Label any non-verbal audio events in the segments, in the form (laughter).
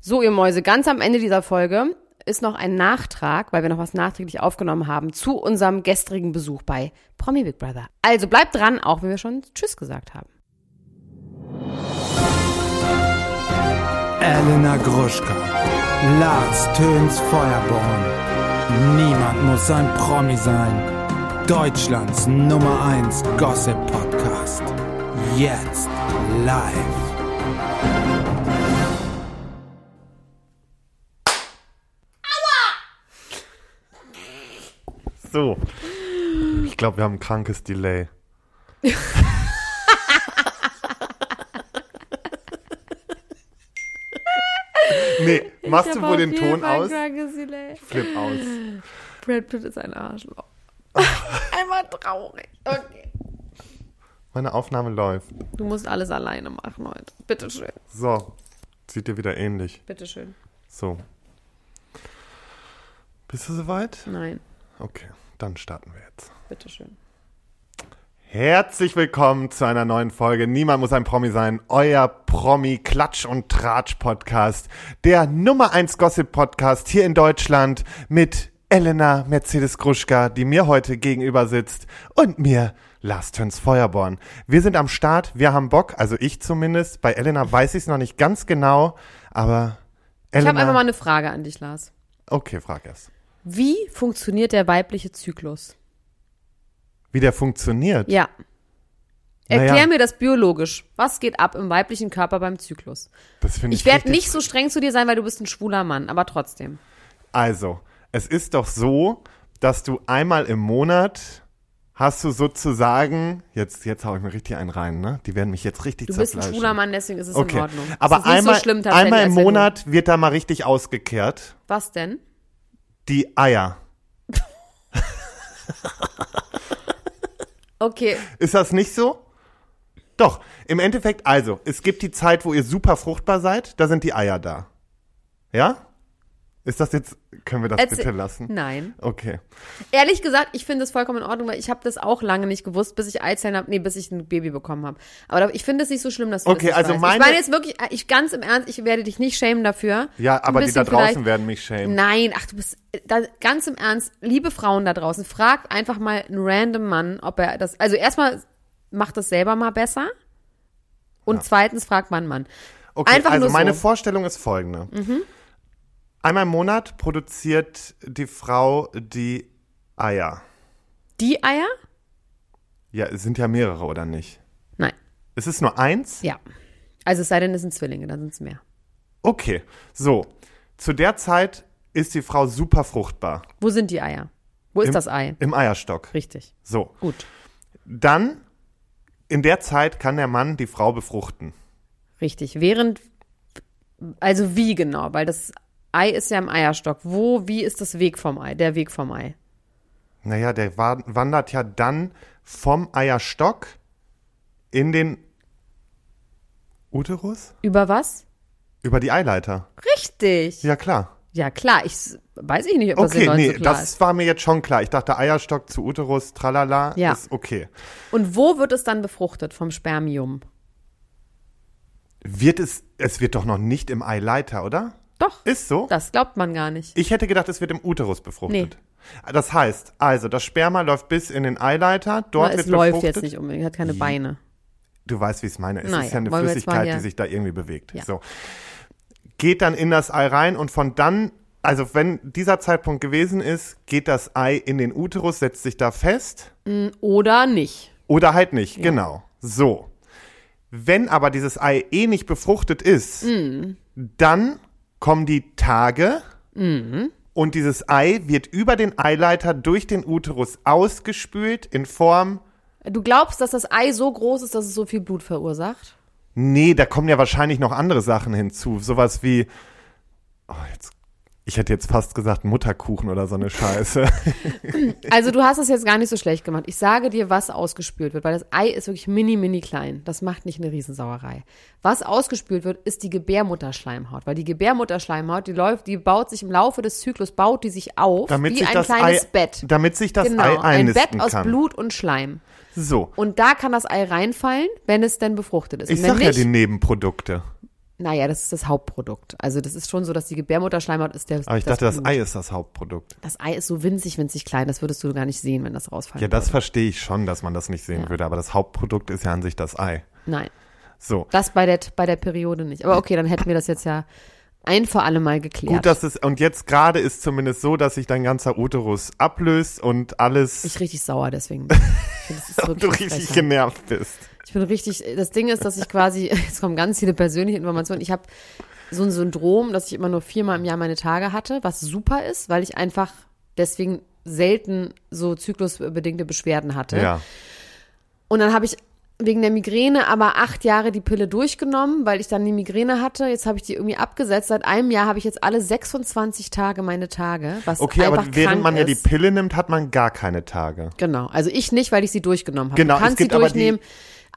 So, ihr Mäuse, ganz am Ende dieser Folge ist noch ein Nachtrag, weil wir noch was nachträglich aufgenommen haben, zu unserem gestrigen Besuch bei Promi Big Brother. Also bleibt dran, auch wenn wir schon Tschüss gesagt haben. Elena Gruschka, Lars Töns Feuerborn. Niemand muss ein Promi sein. Deutschlands Nummer 1 Gossip Podcast. Jetzt live. So. Ich glaube, wir haben ein krankes Delay. (laughs) nee, machst du wohl den Ton aus? Ich flipp aus. (laughs) Brad Pitt ist ein Arschloch. (laughs) Einmal traurig. Okay. Meine Aufnahme läuft. Du musst alles alleine machen heute. Bitteschön. So. Sieht dir wieder ähnlich. Bitteschön. So. Bist du soweit? Nein, Okay, dann starten wir jetzt. bitteschön. Herzlich willkommen zu einer neuen Folge. Niemand muss ein Promi sein. Euer Promi Klatsch und Tratsch Podcast. Der Nummer 1 Gossip Podcast hier in Deutschland mit Elena Mercedes Gruschka, die mir heute gegenüber sitzt und mir Lars Töns Feuerborn. Wir sind am Start. Wir haben Bock, also ich zumindest. Bei Elena weiß ich es noch nicht ganz genau, aber Ich Elena. habe einfach mal eine Frage an dich, Lars. okay, frag erst. Wie funktioniert der weibliche Zyklus? Wie der funktioniert? Ja. Erklär Naja. mir das biologisch. Was geht ab im weiblichen Körper beim Zyklus? Das finde ich Ich werde nicht so streng zu dir sein, weil du bist ein schwuler Mann, aber trotzdem. Also, es ist doch so, dass du einmal im Monat hast du sozusagen, jetzt, jetzt hau ich mir richtig einen rein, ne? Die werden mich jetzt richtig Du bist ein schwuler Mann, deswegen ist es Okay, in Ordnung. Aber einmal, so schlimm einmal im Monat wird da mal richtig ausgekehrt. Was denn? Die Eier. Okay, Ist das nicht so? Doch, im Endeffekt, also, es gibt die Zeit, wo ihr super fruchtbar seid, da sind die Eier da. Ja? Ist das jetzt, können wir das Erzähl- bitte lassen? nein. Okay. Ehrlich gesagt, ich finde es vollkommen in Ordnung, weil ich habe das auch lange nicht gewusst, bis ich Eizellen habe, nee, bis ich ein Baby bekommen habe. Aber ich finde es nicht so schlimm, dass du Okay, das also weißt. meine- Ich meine jetzt wirklich, ich ganz im Ernst, ich werde dich nicht schämen dafür. Ja, aber die da draußen werden mich schämen. Nein, ach du bist da, ganz im Ernst, liebe Frauen da draußen, fragt einfach mal einen random Mann, ob er das, also erstmal macht das selber mal besser und zweitens fragt man einen Mann. Okay, Einfach also nur meine so. Mhm. Vorstellung ist folgende. Einmal im Monat produziert die Frau die Eier. Die Eier? Ja, es sind ja mehrere, oder nicht? Nein, Es ist nur eins? ja. Also es sei denn, es sind Zwillinge, dann sind es mehr. Okay, so. Zu der Zeit ist die Frau super fruchtbar. Wo sind die Eier? Wo ist Im- das Ei? Im Eierstock. Richtig, So. gut. Dann, in der Zeit kann der Mann die Frau befruchten. Richtig. Während, also wie genau? Weil das Ei ist ja im Eierstock. Wo, wie ist das Weg vom Ei? Der Weg vom Ei. Naja, der wa- wandert ja dann vom Eierstock in den Uterus? Über was? Über die Eileiter. Richtig. Ja, Ja, klar. klar. Ich weiß ich nicht, ob das Okay, Leuten nee, so klar das ist. war mir jetzt schon klar. Ich dachte Eierstock zu Uterus, tralala, Ja. ist okay. Und wo wird es dann befruchtet vom Spermium? Wird es, es wird doch noch nicht im Eileiter, oder? Doch. Ist so? Das glaubt man gar nicht. Ich hätte gedacht, es wird im Uterus befruchtet. Das heißt, also das Sperma läuft bis in den Eileiter, dort Aber wird es läuft jetzt nicht unbedingt, hat keine Beine. Du weißt, wie ich es meine. Es Naja, ist ja eine Flüssigkeit, die sich da irgendwie bewegt. Ja. So. Geht dann in das Ei rein und von dann, also wenn dieser Zeitpunkt gewesen ist, geht das Ei in den Uterus, setzt sich da fest Oder nicht. oder halt nicht. Genau. So. Wenn aber dieses Ei eh nicht befruchtet ist, Mhm. dann kommen die Tage Mhm. und dieses Ei wird über den Eileiter durch den Uterus ausgespült in Form Du glaubst, dass das Ei so groß ist, dass es so viel Blut verursacht? Nee, da kommen ja wahrscheinlich noch andere Sachen hinzu. Sowas wie, oh, jetzt, ich hätte jetzt fast gesagt Mutterkuchen oder so eine Scheiße. (laughs) Also du hast es jetzt gar nicht so schlecht gemacht. Ich sage dir, was ausgespült wird, weil das Ei ist wirklich mini, mini klein. Das macht nicht eine Riesensauerei. Was ausgespült wird, ist die Gebärmutterschleimhaut, weil die Gebärmutterschleimhaut, die läuft, die baut sich im Laufe des Zyklus, baut die sich auf damit wie sich ein kleines Ei, Bett. damit sich das genau, Ei ein einnisten Bett aus kann. Blut und Schleim. So. Und da kann das Ei reinfallen, wenn es denn befruchtet ist. Ich sag ja die Nebenprodukte. Naja, das ist das Hauptprodukt. Also das ist schon so, dass die Gebärmutterschleimhaut ist der. Aber ich dachte, das Blut. Ei ist das Hauptprodukt. Das Ei ist so winzig, winzig klein. Das würdest du gar nicht sehen, wenn das rausfallen Ja, das würde. verstehe ich schon, dass man das nicht sehen Ja. würde, aber das Hauptprodukt ist ja an sich das Ei. Nein, So. das bei der, bei der Periode nicht. Aber okay, dann hätten wir das jetzt ja ein für alle Mal geklärt. Gut, dass es, und jetzt gerade ist zumindest so, dass sich dein ganzer Uterus ablöst und alles, ich richtig sauer deswegen. bin. (laughs) Ich finde, das ist und du richtig genervt bist. Ich bin richtig, das Ding ist, dass ich quasi, (laughs) jetzt kommen ganz viele persönliche Informationen. Ich habe so ein Syndrom, dass ich immer nur viermal im Jahr meine Tage hatte, was super ist, weil ich einfach deswegen selten so zyklusbedingte Beschwerden hatte. Ja. Und dann habe ich wegen der Migräne aber acht Jahre die Pille durchgenommen, weil ich dann die Migräne hatte. Jetzt habe ich die irgendwie abgesetzt. Seit einem Jahr habe ich jetzt alle 26 Tage meine Tage, was Okay, aber während man ja die. Pille nimmt, hat man gar keine Tage. Genau, also ich nicht, weil ich sie durchgenommen habe. Genau, du es kannst sie gibt aber die- durchnehmen.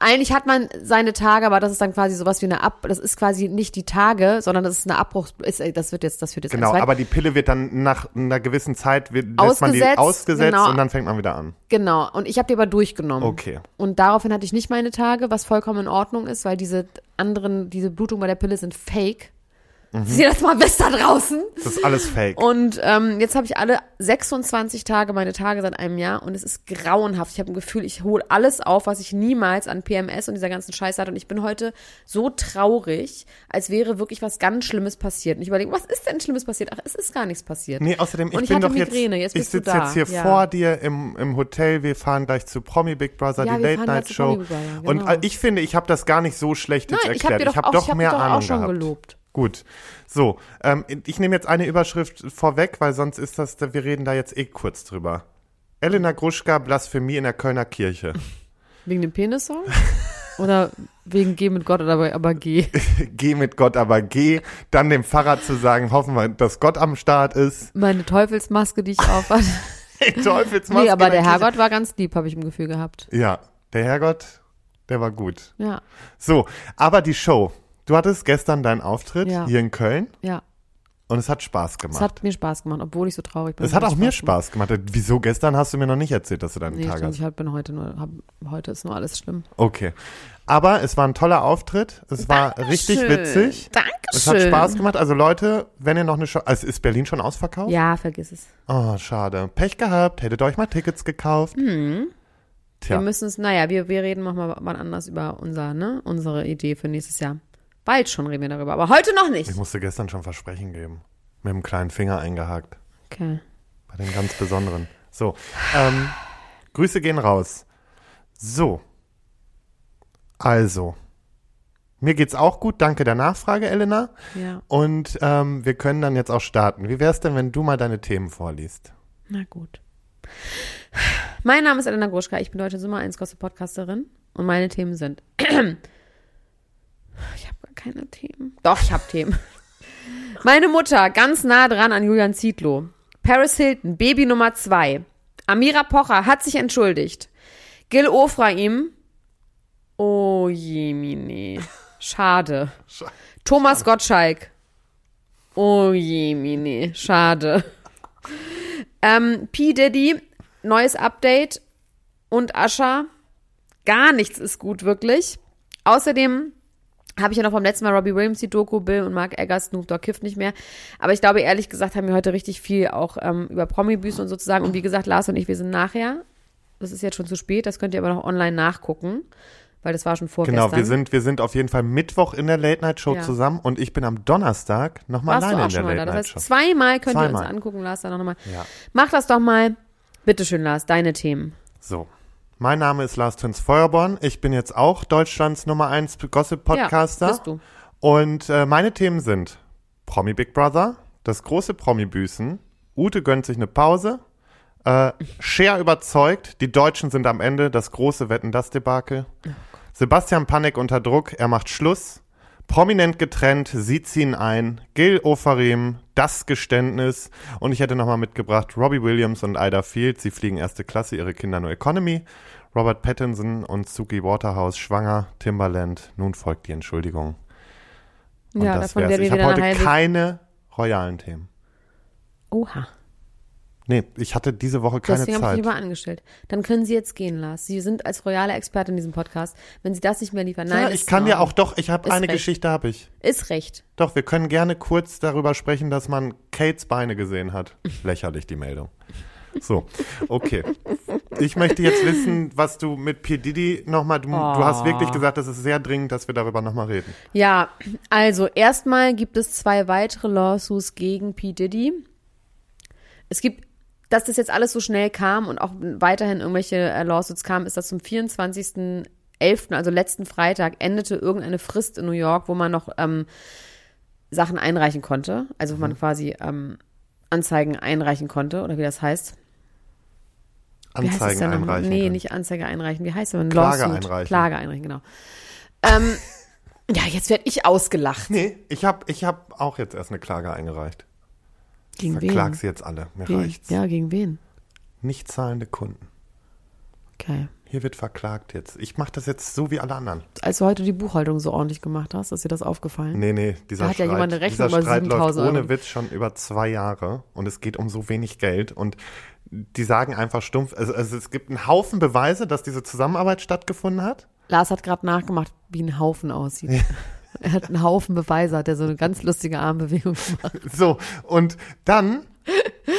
Eigentlich hat man seine Tage, aber das ist dann quasi sowas wie eine Ab, das ist quasi nicht die Tage, sondern das ist eine Abbruchs, ist, äh, das wird jetzt, das wird jetzt Genau, aber die Pille wird dann nach einer gewissen Zeit, wird, lässt man die Ausgesetzt, genau. und dann fängt man wieder an. genau. Und ich habe die aber durchgenommen. Okay. Und daraufhin hatte ich nicht meine Tage, was vollkommen in Ordnung ist, weil diese anderen, diese Blutungen bei der Pille sind fake. Mhm. Sie das mal wisst da draußen. Das ist alles fake. Und ähm, jetzt habe ich alle 26 Tage, meine Tage seit einem Jahr und es ist grauenhaft. Ich habe ein Gefühl, ich hole alles auf, was ich niemals an PMS und dieser ganzen Scheiße hatte. Und ich bin heute so traurig, als wäre wirklich was ganz Schlimmes passiert. Und ich überlege, was ist denn Schlimmes passiert? Ach, es ist gar nichts passiert. Nee, außerdem, ich Und ich bin hatte doch Migräne, jetzt jetzt, ich sitze jetzt hier ja. vor dir im, im Hotel, wir fahren gleich zu Promi Big Brother, Ja, die Late Night Show. Brother, Und genau. äh, ich finde, ich habe das gar nicht so schlecht jetzt Nein, ich habe erklärt. ich habe auch, doch ich hab mehr doch Ahnung auch schon gehabt. gelobt. Gut. So, ähm, ich nehme jetzt eine Überschrift vorweg, weil sonst ist das, wir reden da jetzt eh kurz drüber. Elena Gruschka, Blasphemie in der Kölner Kirche. (laughs) Wegen dem Penissong? Oder wegen Geh mit Gott oder aber, geh? (laughs) geh mit Gott, aber geh. Dann dem Pfarrer zu sagen, hoffen wir, dass Gott am Start ist. Meine Teufelsmaske, die ich auf hatte. (laughs) Hey, Teufelsmaske Nee, aber der. Herrgott war ganz lieb, habe ich im Gefühl gehabt. Ja, der Herrgott, der war gut. Ja, So, aber die Show. Du hattest gestern deinen Auftritt Ja. hier in Köln ja. und es hat Spaß Es gemacht. hat mir Spaß gemacht, obwohl ich so traurig bin. Es hat auch mir gemacht. Spaß gemacht. Wieso gestern hast du mir noch nicht erzählt, dass du deinen Nee, Tag stimmt, hast? ich bin heute nur, hab, heute ist nur alles schlimm. Okay. Aber es war ein toller Auftritt. Es war richtig witzig. Dankeschön. Es hat Spaß gemacht. Also Leute, wenn ihr noch eine Show, also ist Berlin schon ausverkauft? Ja, vergiss es. Oh, schade. Pech gehabt. Hättet ihr euch mal Tickets gekauft? Wir Tja. müssen es, naja, wir, wir reden nochmal wann anders über unser, ne, unsere Idee für nächstes Jahr. Bald schon reden wir darüber, aber heute noch nicht. Ich musste gestern schon Versprechen geben. Mit dem kleinen Finger eingehakt. Okay. Bei den ganz besonderen. So, ähm, Grüße gehen raus. So. Also. Mir geht's auch gut. Danke der Nachfrage, Elena. Ja, Und ähm, wir können dann jetzt auch starten. Wie wär's denn, wenn du mal deine Themen vorliest? na gut. Mein Name ist Elena Gruschka, ich bin deutsche Nummer 1 Gossip Podcasterin und meine Themen sind. (clears throat) ich habe keine Themen. Doch, ich habe Themen. (laughs) Meine Mutter, ganz nah dran an Julian Zietlow. Paris Hilton, Baby Nummer 2. Amira Pocher hat sich entschuldigt. Gil Ofraim. Oh jemine. Schade. Thomas Gottschalk. Oh jemine. Schade. Ähm, P. Diddy, neues Update und Ascha. Gar nichts ist gut, wirklich. Außerdem habe ich ja noch vom letzten Mal Robbie Williams die Doku, Bill und Mark Eggers, Snoop Dogg kifft nicht mehr. Aber ich glaube, ehrlich gesagt, haben wir heute richtig viel auch ähm, über Promi-Büßen und sozusagen. Und wie gesagt, Lars und ich, wir sind nachher. Das ist jetzt schon zu spät, das könnt ihr aber noch online nachgucken, weil das war schon vorgestern. Genau, wir sind, wir sind auf jeden Fall Mittwoch in der Late Night Show Ja. zusammen und ich bin am Donnerstag nochmal Warst alleine in der schon mal Late da. Das Night heißt, zweimal könnt ihr uns Zweimal. angucken, Lars, dann noch mal. Ja. Mach das doch mal. Bitteschön, Lars, deine Themen. So. Mein Name ist Lars Töns Feuerborn. Ich bin jetzt auch Deutschlands Nummer 1 Gossip-Podcaster. Ja, bist du. Und äh, meine Themen sind Promi Big Brother, das große Promi-Büßen, Ute gönnt sich eine Pause, äh, Cher überzeugt, die Deutschen sind am Ende, das große Wetten-Das-Debakel, Sebastian Panik unter Druck, er macht Schluss, Prominent getrennt, sie ziehen ein, Gil Ofarim, das Geständnis und ich hätte nochmal mitgebracht Robbie Williams und Ida Field, sie fliegen erste Klasse, ihre Kinder nur Economy, Robert Pattinson und Suki Waterhouse schwanger, Timbaland, nun folgt die Entschuldigung. Und ja, das davon wär's. Ich habe heute keine royalen Themen. Oha. Nee, ich hatte diese Woche keine Deswegen habe ich Zeit. ihn lieber angestellt. Dann können Sie jetzt gehen, Lars. Sie sind als royale Expertin in diesem Podcast. Wenn Sie das nicht mehr liefern, nein, ja, ich kann ja auch doch, ich habe eine recht. Geschichte habe ich. Ist recht. Doch, wir können gerne kurz darüber sprechen, dass man Kates Beine gesehen hat. (laughs) Lächerlich die Meldung. So, okay. Ich möchte jetzt wissen, was du mit P. Diddy nochmal, du, du hast wirklich Oh. gesagt, es ist sehr dringend, dass wir darüber nochmal reden. Ja, also erstmal gibt es zwei weitere Lawsuits gegen P. Diddy. Es gibt, dass das jetzt alles so schnell kam und auch weiterhin irgendwelche äh, Lawsuits kamen, ist das zum 24.11., also letzten Freitag, endete irgendeine Frist in New York, wo man noch ähm, Sachen einreichen konnte. Also wo man quasi ähm, Anzeigen einreichen konnte, oder wie das heißt. Wie heißt das Anzeigen einreichen. Nee, können. nicht Anzeige einreichen. Wie heißt das? denn? Klage Lawsuit. einreichen. Klage einreichen, genau. Ähm, (laughs) ja, jetzt werde ich ausgelacht. Nee, ich habe ich hab auch jetzt erst eine Klage eingereicht. Gegen Verklag wen? sie jetzt alle. Mir Wen? reicht's. Ja, gegen wen? Nicht zahlende Kunden. Okay. Hier wird verklagt jetzt. Ich mache das jetzt so wie alle anderen. Als du heute die Buchhaltung so ordentlich gemacht hast, ist dir das aufgefallen? Nee, nee, dieser Da hat ja Streit, jemand eine Rechnung dieser über Streit läuft 7000 ohne. Witz schon über zwei Jahre und es geht um so wenig Geld und die sagen einfach stumpf, also, also es gibt einen Haufen Beweise, dass diese Zusammenarbeit stattgefunden hat. Lars hat gerade nachgemacht, wie ein Haufen aussieht. (laughs) er hat einen Haufen Beweise, hat er so eine ganz lustige Armbewegung gemacht. So, und dann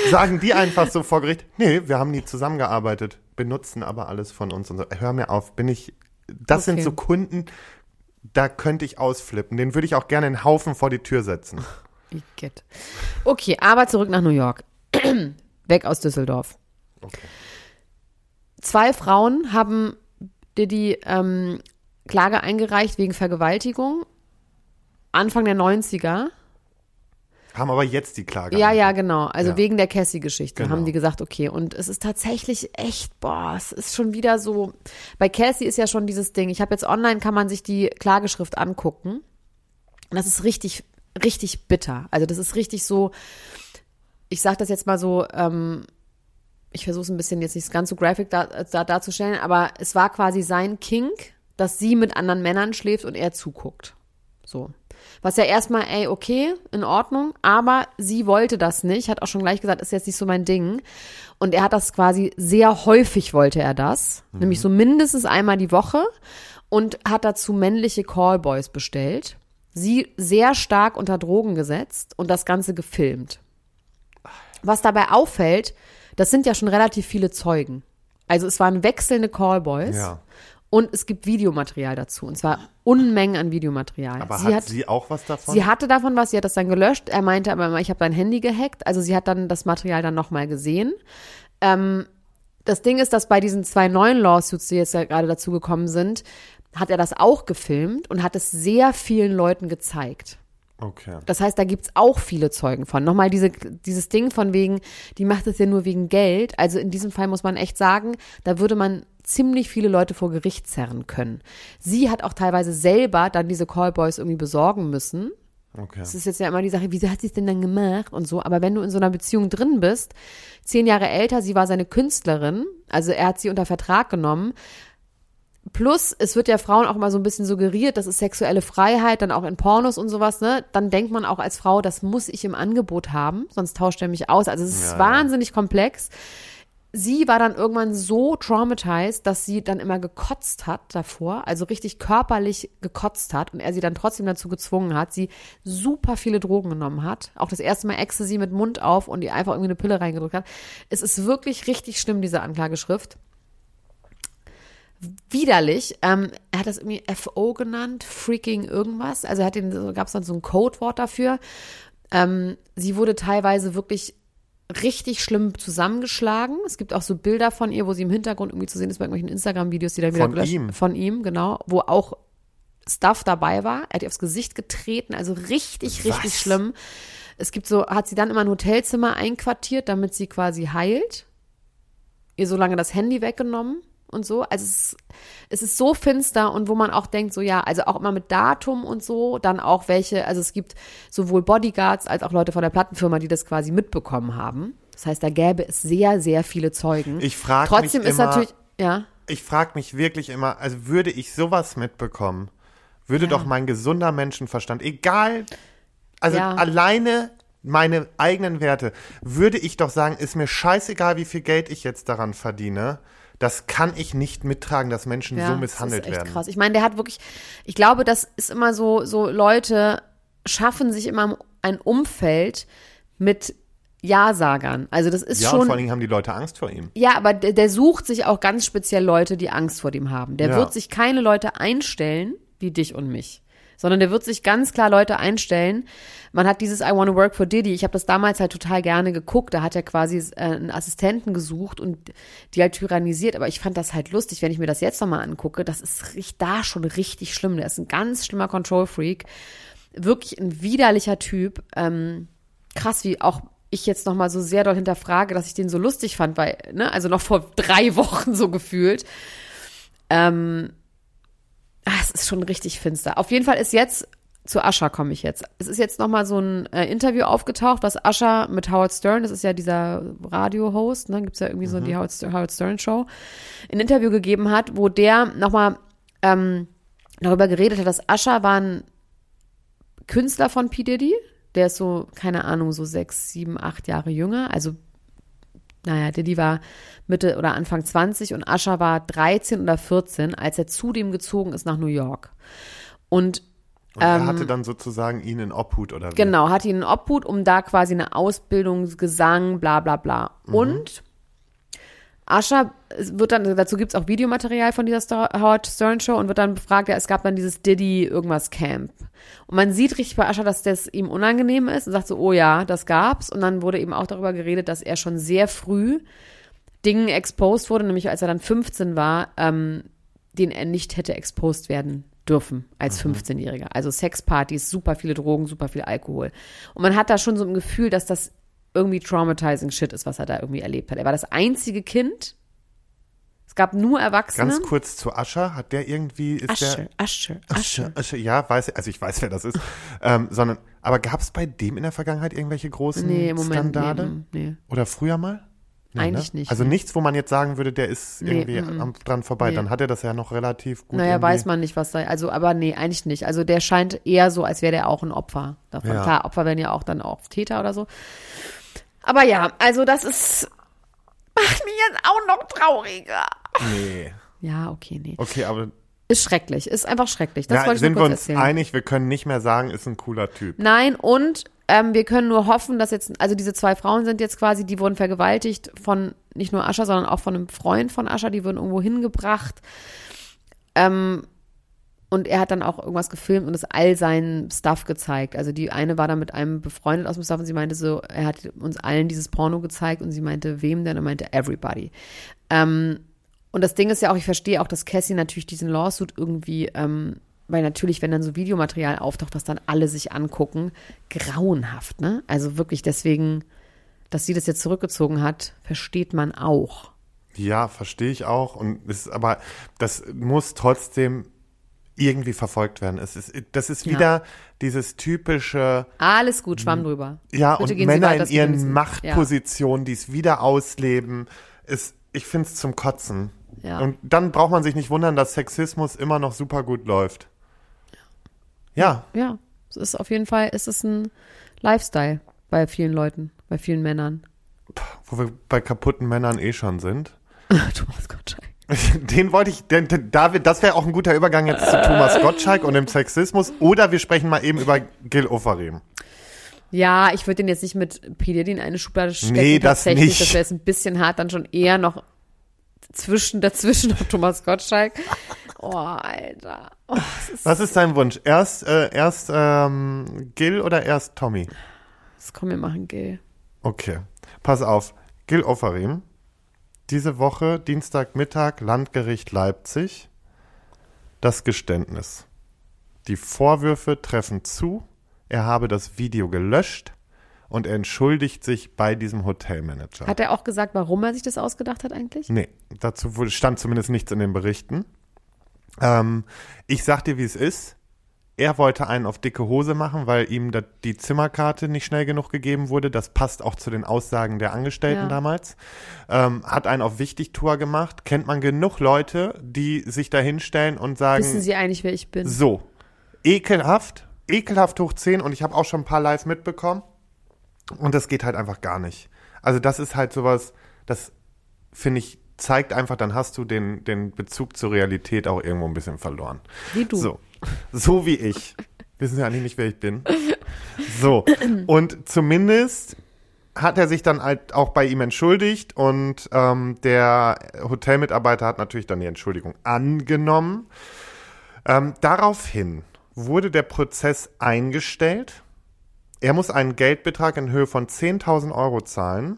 sagen die einfach so vor Gericht, nee, wir haben nie zusammengearbeitet, benutzen aber alles von uns und so. Hör mir auf, bin ich, das sind Okay. so Kunden, da könnte ich ausflippen. Den würde ich auch gerne einen Haufen vor die Tür setzen. Igitt. Okay, aber zurück nach New York. (clears throat) Weg aus Düsseldorf. Okay. Zwei Frauen haben Diddy ähm, Klage eingereicht wegen Vergewaltigung. Anfang der 90er. Haben aber jetzt die Klage. Ja, ja, genau. Also Ja. wegen der Cassie-Geschichte Genau. haben die gesagt, okay. Und es ist tatsächlich echt, boah, es ist schon wieder so. Bei Cassie ist ja schon dieses Ding. Ich habe jetzt online, kann man sich die Klageschrift angucken. Und das ist richtig, richtig bitter. Also das ist richtig so, ich sage das jetzt mal so, ähm, ich versuche es ein bisschen jetzt nicht ganz so graphic da, da, darzustellen, aber es war quasi sein Kink, dass sie mit anderen Männern schläft und er zuguckt. So. Was ja erstmal, ey, okay, in Ordnung, aber sie wollte das nicht, hat auch schon gleich gesagt, ist jetzt nicht so mein Ding. Und er hat das quasi sehr häufig wollte er das, nämlich so mindestens einmal die Woche und hat dazu männliche Callboys bestellt, sie sehr stark unter Drogen gesetzt und das Ganze gefilmt. Was dabei auffällt, das sind ja schon relativ viele Zeugen. Also es waren wechselnde Callboys Ja. Und es gibt Videomaterial dazu. Und zwar Unmengen an Videomaterial. Aber sie hat, sie auch was davon? Sie hatte davon was, sie hat das dann gelöscht. Er meinte aber immer, ich habe dein Handy gehackt. Also sie hat dann das Material dann nochmal gesehen. Ähm, das Ding ist, dass bei diesen zwei neuen Lawsuits, die jetzt ja gerade dazu gekommen sind, hat er das auch gefilmt und hat es sehr vielen Leuten gezeigt. okay. Das heißt, da gibt's auch viele Zeugen von. Nochmal diese, dieses Ding von wegen, die macht es ja nur wegen Geld. Also in diesem Fall muss man echt sagen, da würde man ziemlich viele Leute vor Gericht zerren können. Sie hat auch teilweise selber dann diese Callboys irgendwie besorgen müssen. okay. Das ist jetzt ja immer die Sache, wieso hat sie es denn dann gemacht und so. Aber wenn du in so einer Beziehung drin bist, zehn Jahre älter, sie war seine Künstlerin, also er hat sie unter Vertrag genommen. Plus, es wird ja Frauen auch mal so ein bisschen suggeriert, das ist sexuelle Freiheit, dann auch in Pornos und sowas, ne? Dann denkt man auch als Frau, das muss ich im Angebot haben, sonst tauscht er mich aus. Also es ist Ja, ja. wahnsinnig komplex. Sie war dann irgendwann so traumatized, dass sie dann immer gekotzt hat davor, also richtig körperlich gekotzt hat und er sie dann trotzdem dazu gezwungen hat, sie super viele Drogen genommen hat. Auch das erste Mal Ecstasy mit Mund auf und ihr einfach irgendwie eine Pille reingedrückt hat. Es ist wirklich richtig schlimm, diese Anklageschrift. Widerlich. Ähm, er hat das irgendwie FO genannt, freaking irgendwas. Also er hat den, gab es dann so ein Codewort dafür. Ähm, sie wurde teilweise wirklich richtig schlimm zusammengeschlagen. Es gibt auch so Bilder von ihr, wo sie im Hintergrund irgendwie zu sehen ist bei irgendwelchen Instagram-Videos, die dann wieder Von gelöscht ihm? Von ihm, genau. Wo auch Stuff dabei war. Er hat ihr aufs Gesicht getreten, also richtig, richtig Was? schlimm. Es gibt so, hat sie dann immer ein Hotelzimmer einquartiert, damit sie quasi heilt. Ihr so lange das Handy weggenommen und so. Also es ist, es ist so finster und wo man auch denkt, so ja, also auch immer mit Datum und so, dann auch welche, also es gibt sowohl Bodyguards als auch Leute von der Plattenfirma, die das quasi mitbekommen haben. Das heißt, da gäbe es sehr, sehr viele Zeugen. Ich frag Trotzdem mich ist immer- natürlich, ja, Ich frage mich wirklich immer, also würde ich sowas mitbekommen, würde doch mein gesunder Menschenverstand, egal, also Ja. alleine meine eigenen Werte, würde ich doch sagen, ist mir scheißegal, wie viel Geld ich jetzt daran verdiene. Das kann ich nicht mittragen, dass Menschen so misshandelt das ist echt werden. krass. Ich meine, der hat wirklich, ich glaube, das ist immer so, so Leute schaffen sich immer ein Umfeld mit Ja-Sagern. Also das ist Ja, und schon. vor allen Dingen haben die Leute Angst vor ihm. Ja, aber der, der sucht sich auch ganz speziell Leute, die Angst vor dem haben. Der Ja. wird sich keine Leute einstellen, wie dich und mich. Sondern der wird sich ganz klar Leute einstellen. Man hat dieses I Wanna Work for Diddy. Ich habe das damals halt total gerne geguckt. Da hat er quasi äh, einen Assistenten gesucht und die halt tyrannisiert. Aber ich fand das halt lustig, wenn ich mir das jetzt nochmal angucke. Das ist richt- da schon richtig schlimm. Der ist ein ganz schlimmer Control Freak. Wirklich ein widerlicher Typ. Ähm, krass, wie auch ich jetzt noch mal so sehr doll hinterfrage, dass ich den so lustig fand, weil, ne, also noch vor drei (laughs) Wochen so gefühlt. Ähm, ah, es ist schon richtig finster. Auf jeden Fall ist jetzt, zu Ascha komme ich jetzt. Es ist jetzt noch mal so ein äh, Interview aufgetaucht, was Ascha mit Howard Stern, das ist ja dieser Radio-Host, ne, gibt's ja irgendwie so die Howard, Stern- Howard Stern Show, ein Interview gegeben hat, wo der noch mal ähm, darüber geredet hat, dass Ascha war ein Künstler von P. Diddy. Der ist so, keine Ahnung, so sechs, sieben, acht Jahre jünger. Also, naja, Diddy war Mitte oder Anfang 20 und Ascher war 13 oder 14, als er zu dem gezogen ist nach New York. Und Und er hatte dann sozusagen ihn in Obhut oder wie? Ähm, Genau, hat ihn in Obhut, um da quasi eine Ausbildung, Gesang, bla bla bla. Und Ascha es wird dann, dazu gibt's auch Videomaterial von dieser Star Howard Stern Show und wird dann befragt, ja, es gab dann dieses Diddy irgendwas Camp. Und man sieht richtig bei Ascha, dass das ihm unangenehm ist und sagt so, oh ja, das gab's. Und dann wurde eben auch darüber geredet, dass er schon sehr früh Dingen exposed wurde, nämlich als er dann 15 war, ähm, den er nicht hätte exposed werden dürfen als 15-Jähriger. Also Sexpartys, super viele Drogen, super viel Alkohol. Und man hat da schon so ein Gefühl, dass das irgendwie traumatizing Shit ist, was er da irgendwie erlebt hat. Er war das einzige Kind. Es gab nur Erwachsene. Ganz kurz zu Ascher, hat der irgendwie, ist Asche, der, Asche, Asche, Asche. Asche, ja, weiß, also ich weiß, wer das ist, (laughs) ähm, sondern, aber gab es bei dem in der Vergangenheit irgendwelche großen Nee, im Moment, Skandale? nee, nee. Oder früher mal? Nee, Eigentlich nicht, Also nee. nichts, wo man jetzt sagen würde, der ist Nee, irgendwie mm, mm. am, dran vorbei. Nee. Dann hat er das ja noch relativ gut. Naja, irgendwie- weiß man nicht, was da, also, aber nee, eigentlich nicht. Also der scheint eher so, als wäre der auch ein Opfer davon. Ja. Klar, Opfer werden ja auch dann auch Täter oder so. Aber ja, also das ist, macht mich jetzt auch noch trauriger. Nee. Ja, okay, nee. Okay, aber Ist schrecklich, ist einfach schrecklich. Das ja, wollte ich sind nur wir kurz uns erzählen. einig, wir können nicht mehr sagen, ist ein cooler Typ. Nein, und ähm, wir können nur hoffen, dass jetzt, also diese zwei Frauen sind jetzt quasi, die wurden vergewaltigt von nicht nur Ascher, sondern auch von einem Freund von Ascher, die wurden irgendwo hingebracht. Ähm, und er hat dann auch irgendwas gefilmt und es all seinen Stuff gezeigt. Also die eine war dann mit einem befreundet aus dem Stuff und sie meinte so, er hat uns allen dieses Porno gezeigt und sie meinte, wem denn? Er meinte, everybody. Ähm, und das Ding ist ja auch, ich verstehe auch, dass Cassie natürlich diesen Lawsuit irgendwie, ähm, weil natürlich, wenn dann so Videomaterial auftaucht, was dann alle sich angucken, grauenhaft, ne? Also wirklich deswegen, dass sie das jetzt zurückgezogen hat, versteht man auch. Ja, verstehe ich auch. Und ist aber, das muss trotzdem irgendwie verfolgt werden. Es ist, das ist Ja. wieder dieses typische, Alles gut, schwamm drüber. ja, Bitte und Männer weiter, in ihren Machtpositionen, die es wieder ausleben, ist, ich finde es zum Kotzen. Ja. Und dann braucht man sich nicht wundern, dass Sexismus immer noch super gut läuft. Ja, Ja, ja. Es ist auf jeden Fall, es ist ein Lifestyle bei vielen Leuten, bei vielen Männern. wo wir bei kaputten Männern eh schon sind. (laughs) Thomas Gottschalk. (laughs) Den wollte ich, den, den, David, das wäre auch ein guter Übergang jetzt zu Thomas Gottschalk und dem Sexismus. Oder wir sprechen mal eben über Gil Ofarim. Ja, ich würde den jetzt nicht mit P. Diddy in eine Schublade stecken. Nee, das tatsächlich. nicht. Das wäre jetzt ein bisschen hart, dann schon eher noch zwischen, dazwischen noch Thomas Gottschalk. (laughs) Oh, Alter. Oh, ist, Was ist dein Wunsch? Erst, äh, erst ähm, Gil oder erst Tommy? das komm, wir machen Gil. Okay, pass auf. Gil Ofarim, diese Woche, Dienstagmittag, Landgericht Leipzig, das Geständnis. Die Vorwürfe treffen zu, er habe das Video gelöscht und er entschuldigt sich bei diesem Hotelmanager. Hat er auch gesagt, warum er sich das ausgedacht hat eigentlich? Nee, dazu stand zumindest nichts in den Berichten. Ähm, ich sag dir, wie es ist. Er wollte einen auf dicke Hose machen, weil ihm die Zimmerkarte nicht schnell genug gegeben wurde. Das passt auch zu den Aussagen der Angestellten Ja. damals. Ähm, hat einen auf Wichtigtour gemacht. Kennt man genug Leute, die sich da hinstellen und sagen, Wissen Sie eigentlich, wer ich bin? so, ekelhaft, ekelhaft hoch 10 und ich habe auch schon ein paar live mitbekommen. Und das geht halt einfach gar nicht. Also das ist halt sowas, das finde ich, zeigt einfach, dann hast du den, den Bezug zur Realität auch irgendwo ein bisschen verloren. Wie du. So, so wie ich. Wissen Sie eigentlich nicht, wer ich bin? So, und zumindest hat er sich dann halt auch bei ihm entschuldigt und ähm, der Hotelmitarbeiter hat natürlich dann die Entschuldigung angenommen. Ähm, daraufhin wurde der Prozess eingestellt. Er muss einen Geldbetrag in Höhe von 10.000 Euro zahlen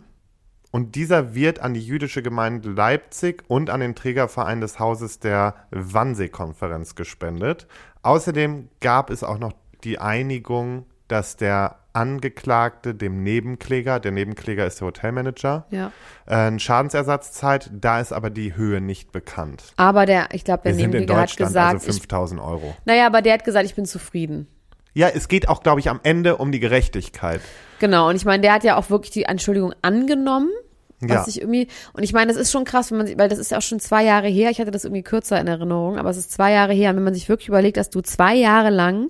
und dieser wird an die jüdische Gemeinde Leipzig und an den Trägerverein des Hauses der Wannsee-Konferenz gespendet. Außerdem gab es auch noch die Einigung, dass der Angeklagte dem Nebenkläger, der Nebenkläger ist der Hotelmanager, Ja. äh, einen Schadensersatz zahlt. Da ist aber die Höhe nicht bekannt. Aber der, ich glaube, der Wir Nebenkläger hat gesagt, also ich, 5000 Euro. naja, aber der hat gesagt, ich bin zufrieden. Ja, es geht auch, glaube ich, am Ende um die Gerechtigkeit. Genau, und ich meine, der hat ja auch wirklich die Entschuldigung angenommen. Was Ja. ich irgendwie, und ich meine, das ist schon krass, wenn man sich, weil das ist ja auch schon zwei Jahre her, ich hatte das irgendwie kürzer in Erinnerung, aber es ist zwei Jahre her, und wenn man sich wirklich überlegt, dass du zwei Jahre lang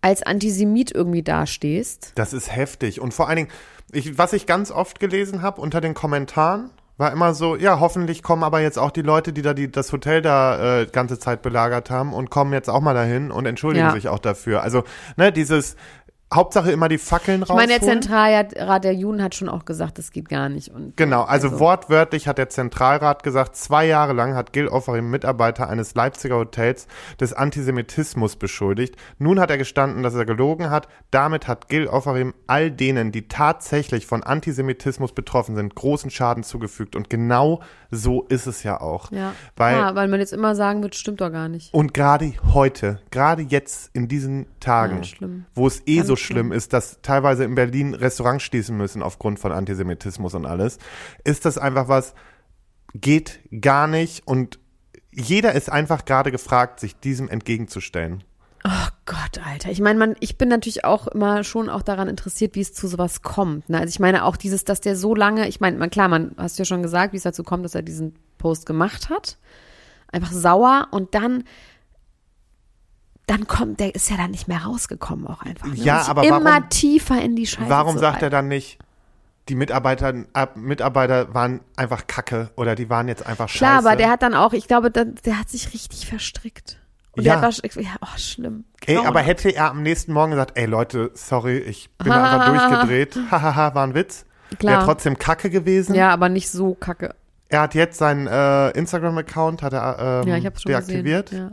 als Antisemit irgendwie dastehst. Das ist heftig. Und vor allen Dingen, ich, was ich ganz oft gelesen habe unter den Kommentaren, war immer so, ja, hoffentlich kommen aber jetzt auch die Leute, die da die, das Hotel da äh, ganze Zeit belagert haben und kommen jetzt auch mal dahin und entschuldigen Ja. sich auch dafür. Also, ne, dieses Hauptsache immer die Fackeln Ich meine, der. Zentralrat der Juden hat schon auch gesagt, das geht gar nicht. Und Genau, also, wortwörtlich hat der Zentralrat gesagt, zwei Jahre lang hat Gil Offerim Mitarbeiter eines Leipziger Hotels des Antisemitismus beschuldigt. Nun hat er gestanden, dass er gelogen hat. Damit hat Gil Offerim all denen, die tatsächlich von Antisemitismus betroffen sind, großen Schaden zugefügt. Und genau so ist es ja auch. Ja. Weil, ja, weil man jetzt immer sagen wird, stimmt doch gar nicht. und gerade heute, gerade jetzt in diesen Tagen, Ja, wo es eh Ganz so schlimm. schlimm ist, dass teilweise in Berlin Restaurants schließen müssen aufgrund von Antisemitismus und alles, ist das einfach was, geht gar nicht und jeder ist einfach gerade gefragt, sich diesem entgegenzustellen. Oh Gott, Alter. Ich meine, man, ich bin natürlich auch immer schon auch daran interessiert, wie es zu sowas kommt. Ne? Also ich meine auch dieses, dass der so lange, ich meine, man, klar, man hast ja schon gesagt, wie es dazu kommt, dass er diesen Post gemacht hat. Einfach sauer und dann, dann kommt, der ist ja dann nicht mehr rausgekommen auch einfach. Ne? Ja, aber immer warum- tiefer in die Scheiße Warum sagt er dann nicht, die Mitarbeiter, ab, Mitarbeiter waren einfach kacke oder die waren jetzt einfach scheiße? Klar, aber der hat dann auch, ich glaube, der, der hat sich richtig verstrickt. Und Ja. der hat ja, oh, schlimm. Ey, aber Grauenhaft. hätte er am nächsten Morgen gesagt, ey Leute, sorry, ich bin (laughs) einfach durchgedreht, (laughs) hahaha, war ein Witz. Klar. Wäre trotzdem kacke gewesen. Ja, aber nicht so kacke. Er hat jetzt seinen äh, Instagram-Account hat er ähm, Ja, ich hab's schon deaktiviert. Ja.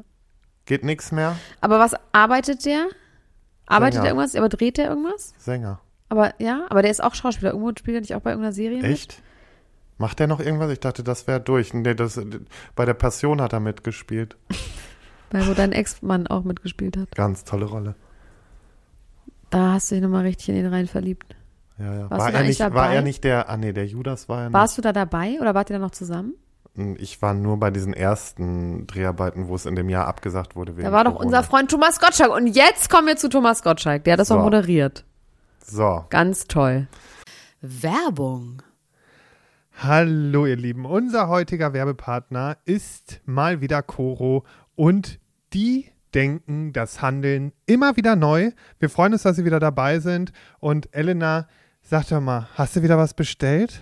Geht nichts mehr. Aber was arbeitet der? Arbeitet Sänger. er irgendwas? Aber dreht der irgendwas? Sänger. Aber ja, aber der ist auch Schauspieler. Irgendwo spielt er nicht auch bei irgendeiner Serie? mit? Echt? Macht er noch irgendwas? Ich dachte, das wäre durch. Nee, das, bei der Passion hat er mitgespielt. (laughs) Weil wo dein Ex-Mann auch mitgespielt hat. Ganz tolle Rolle. Da hast du dich nochmal richtig in den rein verliebt. Ja, ja. Warst War er, nicht, war er nicht der, ah nee, der Judas war er Warst du da dabei oder wart ihr da noch zusammen? Nicht. Ich war nur bei diesen ersten Dreharbeiten, wo es in dem Jahr abgesagt wurde. Wegen Da war doch Corona. unser Freund Thomas Gottschalk. Und jetzt kommen wir zu Thomas Gottschalk. Der hat das So. auch moderiert. So. Ganz toll. Werbung. Hallo ihr Lieben, unser heutiger Werbepartner ist mal wieder Coro und die denken das Handeln immer wieder neu. Wir freuen uns, dass Sie wieder dabei sind und Elena, sag doch mal, hast du wieder was bestellt?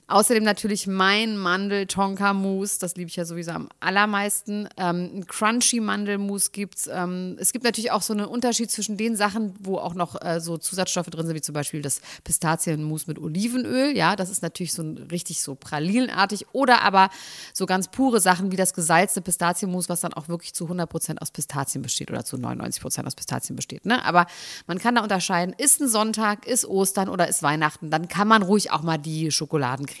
Außerdem natürlich mein Mandel-Tonka-Mousse, das liebe ich ja sowieso am allermeisten. Ähm, ein Crunchy Mandelmus gibt's. Ähm, es gibt natürlich auch so einen Unterschied zwischen den Sachen, wo auch noch äh, so Zusatzstoffe drin sind, wie zum Beispiel das Pistazienmus mit Olivenöl. Ja, das ist natürlich so ein, richtig so pralinenartig. Oder aber so ganz pure Sachen wie das gesalzte Pistazienmus, was dann auch wirklich zu 100% aus Pistazien besteht oder zu 99% aus Pistazien besteht. Ne? Aber man kann da unterscheiden, ist ein Sonntag, ist Ostern oder ist Weihnachten, dann kann man ruhig auch mal die Schokoladencreme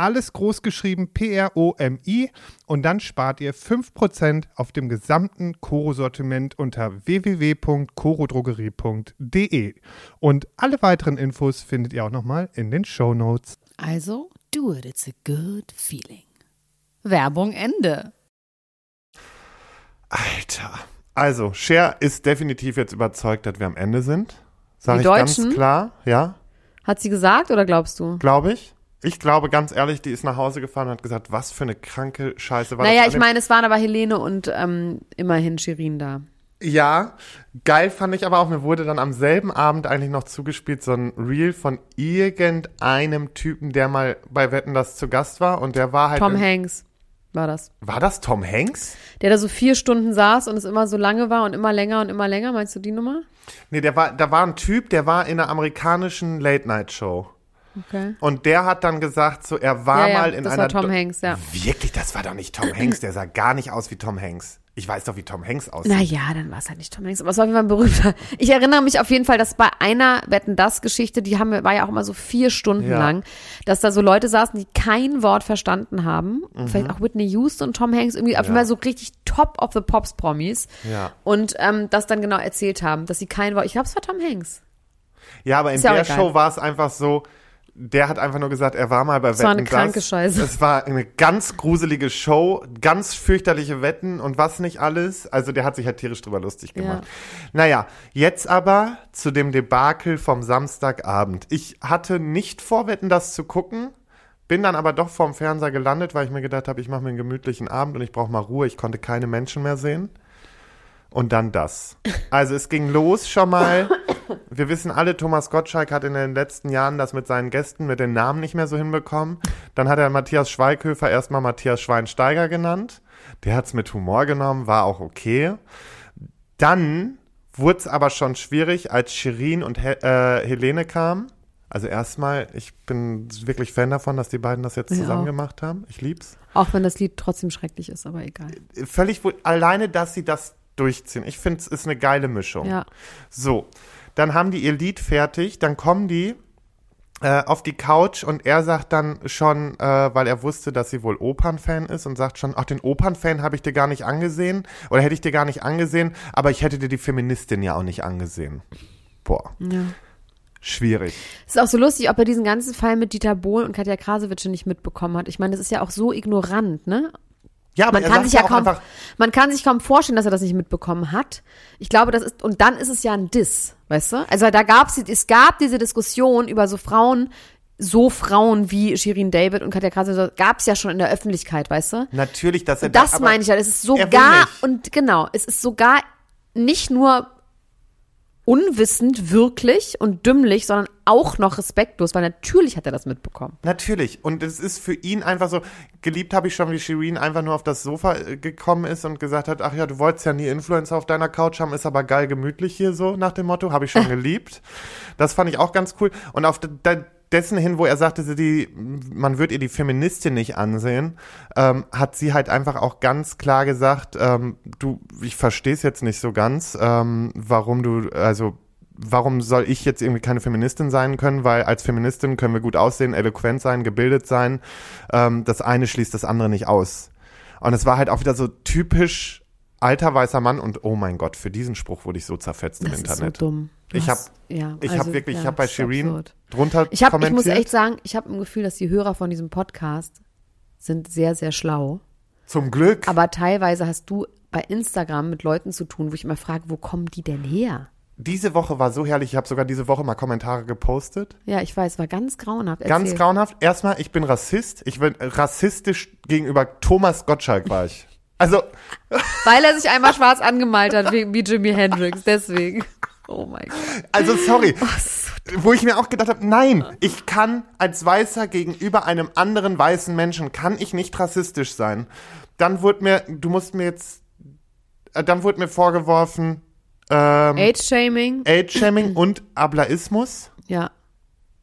alles groß geschrieben P-R-O-M-I und dann spart ihr 5% auf dem gesamten Koro-Sortiment unter www.korodrogerie.de. Und alle weiteren Infos findet ihr auch nochmal in den Show Notes. Also, do it, it's a good feeling. Werbung Ende. Alter. Also, Cher ist definitiv jetzt überzeugt, dass wir am Ende sind. Sag Die ich ganz Deutschen? klar, ja, Hat sie gesagt oder glaubst du? glaube ich. Ich glaube ganz ehrlich, die ist nach Hause gefahren und hat gesagt, was für eine kranke Scheiße war naja, das. ich an dem- meine, es waren aber Helene und ähm, immerhin Shirin da. Ja, geil fand ich aber auch, mir wurde dann am selben Abend eigentlich noch zugespielt, so ein Reel von irgendeinem Typen, der mal bei Wetten das zu Gast war und der war halt. Tom Hanks war das. War das Tom Hanks? Der da so vier Stunden saß und es immer so lange war und immer länger und immer länger. Meinst du die Nummer? Nee, der war, da war ein Typ, der war in einer amerikanischen Late-Night-Show. Okay. Und der hat dann gesagt, so, er war Ja, ja, mal in das einer. war Tom Do- Hanks, ja. Wirklich, das war doch nicht Tom Hanks, der sah gar nicht aus wie Tom Hanks. Ich weiß doch, wie Tom Hanks aussieht. Naja, dann war es halt nicht Tom Hanks, aber es war auf jeden Fall ein berühmter. (laughs) Ich erinnere mich auf jeden Fall, dass bei einer Wetten das Geschichte, die haben war ja auch immer so vier Stunden Ja. lang, dass da so Leute saßen, die kein Wort verstanden haben. Vielleicht auch Whitney Houston und Tom Hanks, irgendwie auf jeden Fall so richtig Top of the Pops Promis. Ja. Und ähm, das dann genau erzählt haben, dass sie kein Wort. Ich glaube, es war Tom Hanks. Ja, aber in der. Show war es einfach so, der hat einfach nur gesagt, er war mal bei Wetten war eine das. kranke Scheiße. Es war eine ganz gruselige Show, ganz fürchterliche Wetten und was nicht alles. Also der hat sich halt tierisch drüber lustig gemacht. Naja, jetzt aber zu dem Debakel vom Samstagabend. Ich hatte nicht vor, Wetten das zu gucken. Bin dann aber doch vorm Fernseher gelandet, weil ich mir gedacht habe, ich mache mir einen gemütlichen Abend und ich brauche mal Ruhe. Ich konnte keine Menschen mehr sehen. Und dann das. Also es ging los schon mal. (laughs) Wir wissen alle, Thomas Gottschalk hat in den letzten Jahren das mit seinen Gästen mit den Namen nicht mehr so hinbekommen. Dann hat er Matthias Schweighöfer erstmal Matthias Schweinsteiger genannt. Der hat's mit Humor genommen, war auch okay. Dann wurde es aber schon schwierig, als Shirin und He äh, Helene kamen. Also erstmal, ich bin wirklich Fan davon, dass die beiden das jetzt Ich zusammen auch. gemacht haben. Ich lieb's Auch wenn das Lied trotzdem schrecklich ist, aber egal. völlig wohl, alleine, dass sie das durchziehen. Ich finde, es ist eine geile Mischung. Ja. So, dann haben die ihr Lied fertig, dann kommen die äh, auf die Couch und er sagt dann schon, äh, weil er wusste, dass sie wohl Opernfan ist und sagt schon, ach, den Opernfan habe ich dir gar nicht angesehen oder hätte ich dir gar nicht angesehen, aber ich hätte dir die Feministin ja auch nicht angesehen. Boah. Ja. schwierig. Es ist auch so lustig, ob er diesen ganzen Fall mit Dieter Bohlen und Katja Krasowitsch nicht mitbekommen hat. Ich meine, das ist ja auch so ignorant, ne? Ja, aber Man kann sich ja auch kaum, man kann sich kaum vorstellen, dass er das nicht mitbekommen hat. Ich glaube, das ist, und dann ist es ja ein Diss, weißt du? Also da gab's, es gab diese Diskussion über so Frauen, so Frauen wie Shirin David und Katja Krasowitsch, gab's ja schon in der Öffentlichkeit, weißt du? natürlich, dass er Und das aber meine ich ja, es ist sogar, und genau, es ist sogar nicht nur unwissend wirklich und dümmlich, sondern auch noch respektlos, weil natürlich hat er das mitbekommen. Natürlich. Und es ist für ihn einfach so, geliebt habe ich schon, wie Shireen einfach nur auf das Sofa äh, gekommen ist und gesagt hat, ach ja, du wolltest ja nie Influencer auf deiner Couch haben, ist aber geil gemütlich hier so, nach dem Motto, habe ich schon (laughs) geliebt. Das fand ich auch ganz cool. Und auf de- de- dessen hin, wo er sagte, sie die, man wird ihr die Feministin nicht ansehen, ähm, hat sie halt einfach auch ganz klar gesagt, ähm, du, ich verstehe es jetzt nicht so ganz, ähm, warum du, also warum soll ich jetzt irgendwie keine Feministin sein können? Weil als Feministin können wir gut aussehen, eloquent sein, gebildet sein. Ähm, das eine schließt das andere nicht aus. Und es war halt auch wieder so typisch alter weißer Mann und oh mein Gott, für diesen Spruch wurde ich so zerfetzt im Das Internet. ist so dumm. Du Ich hab- hast- ja, Ich also, habe wirklich, ich ja, habe bei Shireen absurd. drunter Ich, hab, ich kommentiert. muss echt sagen, ich habe ein Gefühl, dass die Hörer von diesem Podcast sind sehr, sehr schlau. Zum Glück. Aber teilweise hast du bei Instagram mit Leuten zu tun, wo ich immer frage, wo kommen die denn her? Diese Woche war so herrlich. Ich habe sogar diese Woche mal Kommentare gepostet. Ja, ich weiß, war ganz grauenhaft. Ganz Erzähl. grauenhaft. Erstmal, ich bin Rassist. Ich bin rassistisch gegenüber Thomas Gottschalk war ich. Also, (laughs) Weil er sich einmal schwarz angemalt hat, wie, wie Jimi Hendrix, deswegen. Oh mein Gott. Also sorry, wo ich mir auch gedacht habe, nein, ich kann als Weißer gegenüber einem anderen weißen Menschen, kann ich nicht rassistisch sein. Dann wurde mir, du musst mir jetzt, äh, dann wurde mir vorgeworfen, ähm, Age-Shaming? Age-Shaming (clears throat) und Ablaismus. Ja,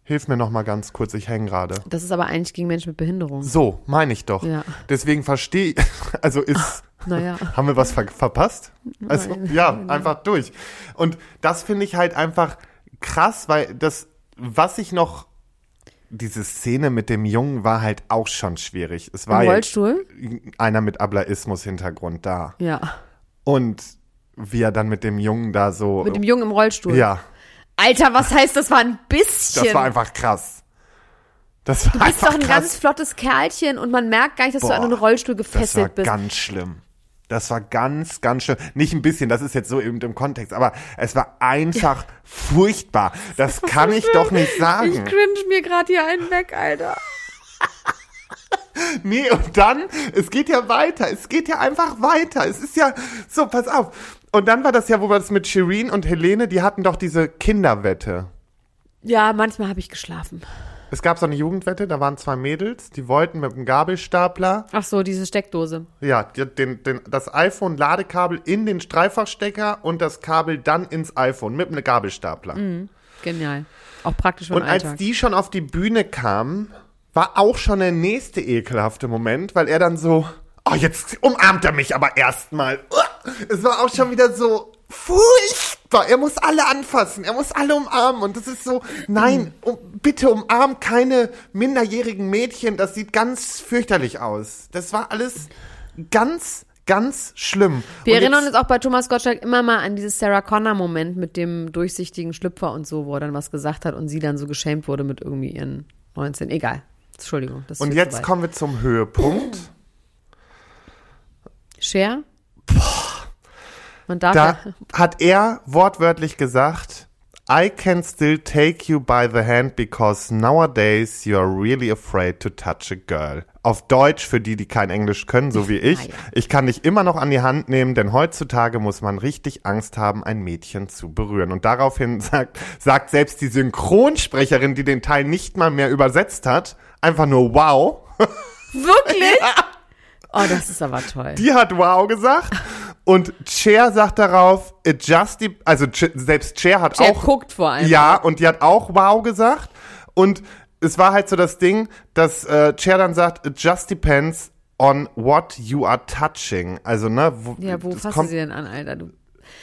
Hilf mir noch mal ganz kurz, ich hänge gerade. das ist aber eigentlich gegen Menschen mit Behinderung. So, meine ich doch. Ja. Deswegen verstehe ich, (laughs) also ist, Naja. (laughs) haben wir was ver verpasst? Also, Nein. ja, einfach durch. Und das finde ich halt einfach krass, weil das, was ich noch, diese Szene mit dem Jungen war halt auch schon schwierig. Es war Im Rollstuhl? einer mit Ablaismus-Hintergrund da. Ja. Und wie er dann mit dem Jungen da so. Mit dem Jungen im Rollstuhl. ja, Alter, was heißt, das war ein bisschen? das war einfach krass. Das war du bist doch ein krass. ganz flottes Kerlchen und man merkt gar nicht, dass du Boah, an einen Rollstuhl Das gefesselt war bist. ganz schlimm. Das war ganz, ganz schlimm. Nicht ein bisschen, das ist jetzt so im, im Kontext, aber es war einfach (laughs) furchtbar. Das kann ich doch nicht Ich sagen. cringe mir gerade hier einen weg, Alter. (laughs) (laughs) Nee, und dann, es geht ja weiter. Es geht ja einfach weiter. Es ist ja, so, pass auf. Und dann war das ja, wo wir das mit Shireen und Helene, die hatten doch diese Kinderwette. Ja, manchmal habe ich geschlafen. Es gab so eine Jugendwette, da waren zwei Mädels, die wollten mit einem Gabelstapler, Ach so, diese Steckdose. ja, den, den, das iPhone-Ladekabel in den Dreifachstecker und das Kabel dann ins iPhone mit einem Gabelstapler. Genial. Auch praktisch für Und als Alltag. die schon auf die Bühne kamen, war auch schon der nächste ekelhafte Moment, weil er dann so, oh, jetzt umarmt er mich aber erstmal. Es war auch schon wieder so furchtbar. Er muss alle anfassen, er muss alle umarmen. Und das ist so, nein, um, bitte umarm keine minderjährigen Mädchen. Das sieht ganz fürchterlich aus. Das war alles ganz, ganz schlimm. Wir Und erinnern jetzt- uns auch bei Thomas Gottschalk immer mal an dieses Sarah Connor-Moment mit dem durchsichtigen Schlüpfer und so, wo er dann was gesagt hat und sie dann so geschämt wurde mit irgendwie ihren 19. Egal. Entschuldigung. Das Und jetzt kommen wir zum Höhepunkt. Cher? Man darf Da ja. hat er wortwörtlich gesagt, I can still take you by the hand because nowadays you are really afraid to touch a girl. Auf Deutsch für die, die kein Englisch können, so wie ich. Ah. Ich kann dich immer noch an die Hand nehmen, denn heutzutage muss man richtig Angst haben, ein Mädchen zu berühren. Und daraufhin (laughs) sagt, sagt selbst die Synchronsprecherin, die den Teil nicht mal mehr übersetzt hat, einfach nur wow. (laughs) Wirklich? Oh, das ist aber toll. Die hat wow gesagt. Und Cher sagt darauf, it just, also Ch- selbst Cher hat Cher auch. guckt vor allem. Ja, und die hat auch wow gesagt. Und es war halt so das Ding, dass äh, Cher dann sagt, it just depends on what you are touching. Also, ne, wo, Ja, wo fasst du kommt, sie denn an, Alter? Du.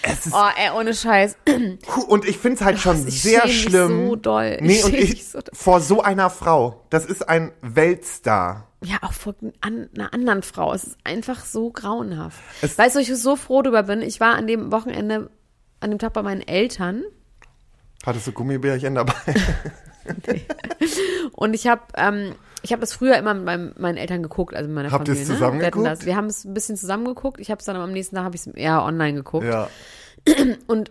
es ist, Oh, ey, ohne Scheiß. (clears throat) Und ich finde es halt schon ich sehr schäme mich schlimm. so doll. Ich Nee, und ich, so vor so einer Frau, das ist ein Weltstar. Ja, auch vor an, einer anderen Frau. Es ist einfach so grauenhaft. Es- weißt du, ich so froh drüber bin? Ich war an dem Wochenende, an dem Tag bei meinen Eltern Hattest du Gummibärchen dabei? (laughs) Und ich habe ähm, ich habe das früher immer mit meinem, meinen Eltern geguckt, also mit meiner Habt ihr Familie. es zusammen ne? Geguckt? Das, wir haben es ein bisschen zusammen geguckt. Ich habe es dann am nächsten Tag habe ich es eher online geguckt. ja. (clears throat) Und